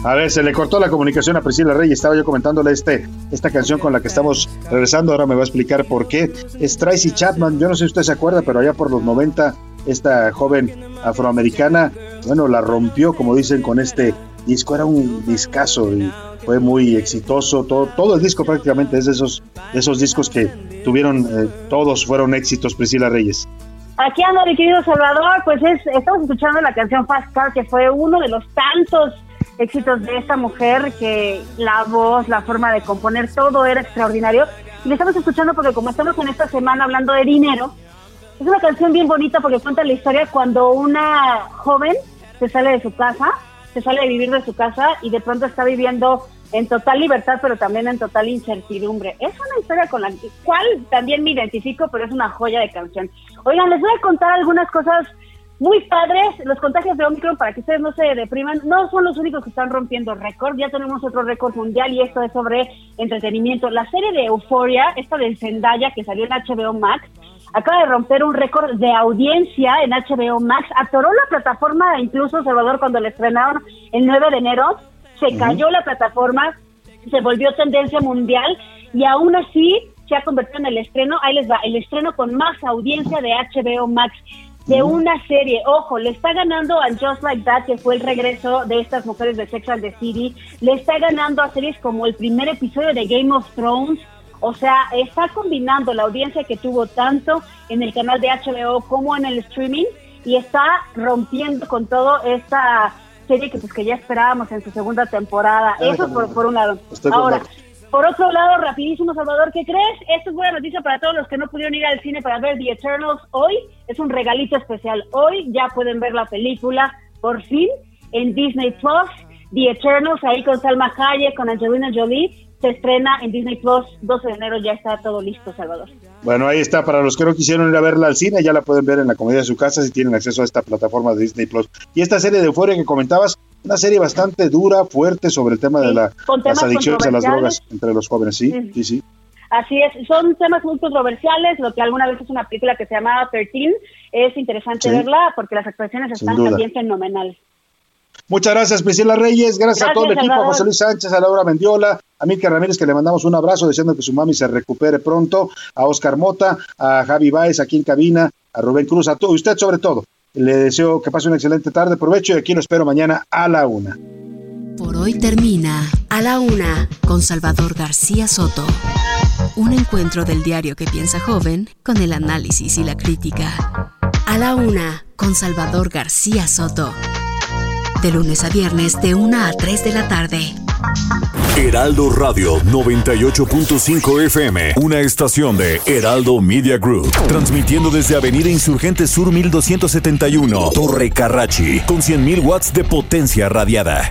A ver, se le cortó la comunicación a Priscila Reyes. Estaba yo comentándole este, esta canción con la que estamos regresando. Ahora me va a explicar por qué. Es Tracy Chapman. Yo no sé si usted se acuerda, pero allá por los 90, esta joven afroamericana, bueno, la rompió, como dicen, con este disco. Era un discazo y fue muy exitoso. Todo, el disco prácticamente es de esos, esos discos que tuvieron, eh, todos fueron éxitos, Priscila Reyes. Aquí anda mi querido Salvador, pues es, estamos escuchando la canción Fast Car, que fue uno de los tantos éxitos de esta mujer, que la voz, la forma de componer, todo era extraordinario. Y le estamos escuchando porque como estamos en esta semana hablando de dinero, es una canción bien bonita porque cuenta la historia cuando una joven se sale de su casa, se sale de vivir de su casa y de pronto está viviendo en total libertad, pero también en total incertidumbre. Es una historia con la cual también me identifico, pero es una joya de canción. Oigan, les voy a contar algunas cosas muy padres. Los contagios de Omicron, para que ustedes no se depriman, no son los únicos que están rompiendo récord. Ya tenemos otro récord mundial y esto es sobre entretenimiento. La serie de Euphoria, esta de Zendaya que salió en HBO Max, acaba de romper un récord de audiencia en HBO Max. Atoró la plataforma, incluso Salvador, cuando la estrenaron el 9 de enero. Se cayó la plataforma, se volvió tendencia mundial y aún así se ha convertido en el estreno, ahí les va, el estreno con más audiencia de HBO Max de una serie. Ojo, le está ganando a Just Like That, que fue el regreso de estas mujeres de Sex and the City. Le está ganando a series como el primer episodio de Game of Thrones. O sea, está combinando la audiencia que tuvo tanto en el canal de HBO como en el streaming y está rompiendo con todo esta serie que pues que ya esperábamos en su segunda temporada. Eso por, por un lado. Ahora. Por otro lado, rapidísimo, Salvador, ¿qué crees? Esto es buena noticia para todos los que no pudieron ir al cine para ver The Eternals hoy. Es un regalito especial. Hoy ya pueden ver la película, por fin, en Disney Plus. The Eternals, ahí con Salma Hayek, con Angelina Jolie. Se estrena en Disney Plus, 12 de enero, ya está todo listo, Salvador. Bueno, ahí está. Para los que no quisieron ir a verla al cine, ya la pueden ver en la comodidad de su casa si tienen acceso a esta plataforma de Disney Plus. Y esta serie de Euphoria que comentabas, una serie bastante dura, fuerte sobre el tema de la- las adicciones a las drogas entre los jóvenes. Sí, Sí. sí, sí. Así es, son temas muy controversiales, lo que alguna vez es una película que se llamaba 13, es interesante Sí. verla porque las actuaciones están también fenomenales. Muchas gracias, Priscila Reyes. Gracias, a todo el equipo, a. José Luis Sánchez, a Laura Mendiola, a Milka Ramírez, que le mandamos un abrazo, deseando que su mami se recupere pronto, a Oscar Mota, a Javi Báez aquí en cabina, a Rubén Cruz, a todo, y usted sobre todo. Le deseo que pase una excelente tarde, provecho y aquí lo espero mañana a la una. Por hoy termina A la Una con Salvador García Soto. Un encuentro del diario que piensa joven con el análisis y la crítica. A la Una con Salvador García Soto. De lunes a viernes de 1 a 3 de la tarde. Heraldo Radio 98.5 FM, una estación de Heraldo Media Group, transmitiendo desde Avenida Insurgente Sur 1271, Torre Carrachi, con 100.000 watts de potencia radiada.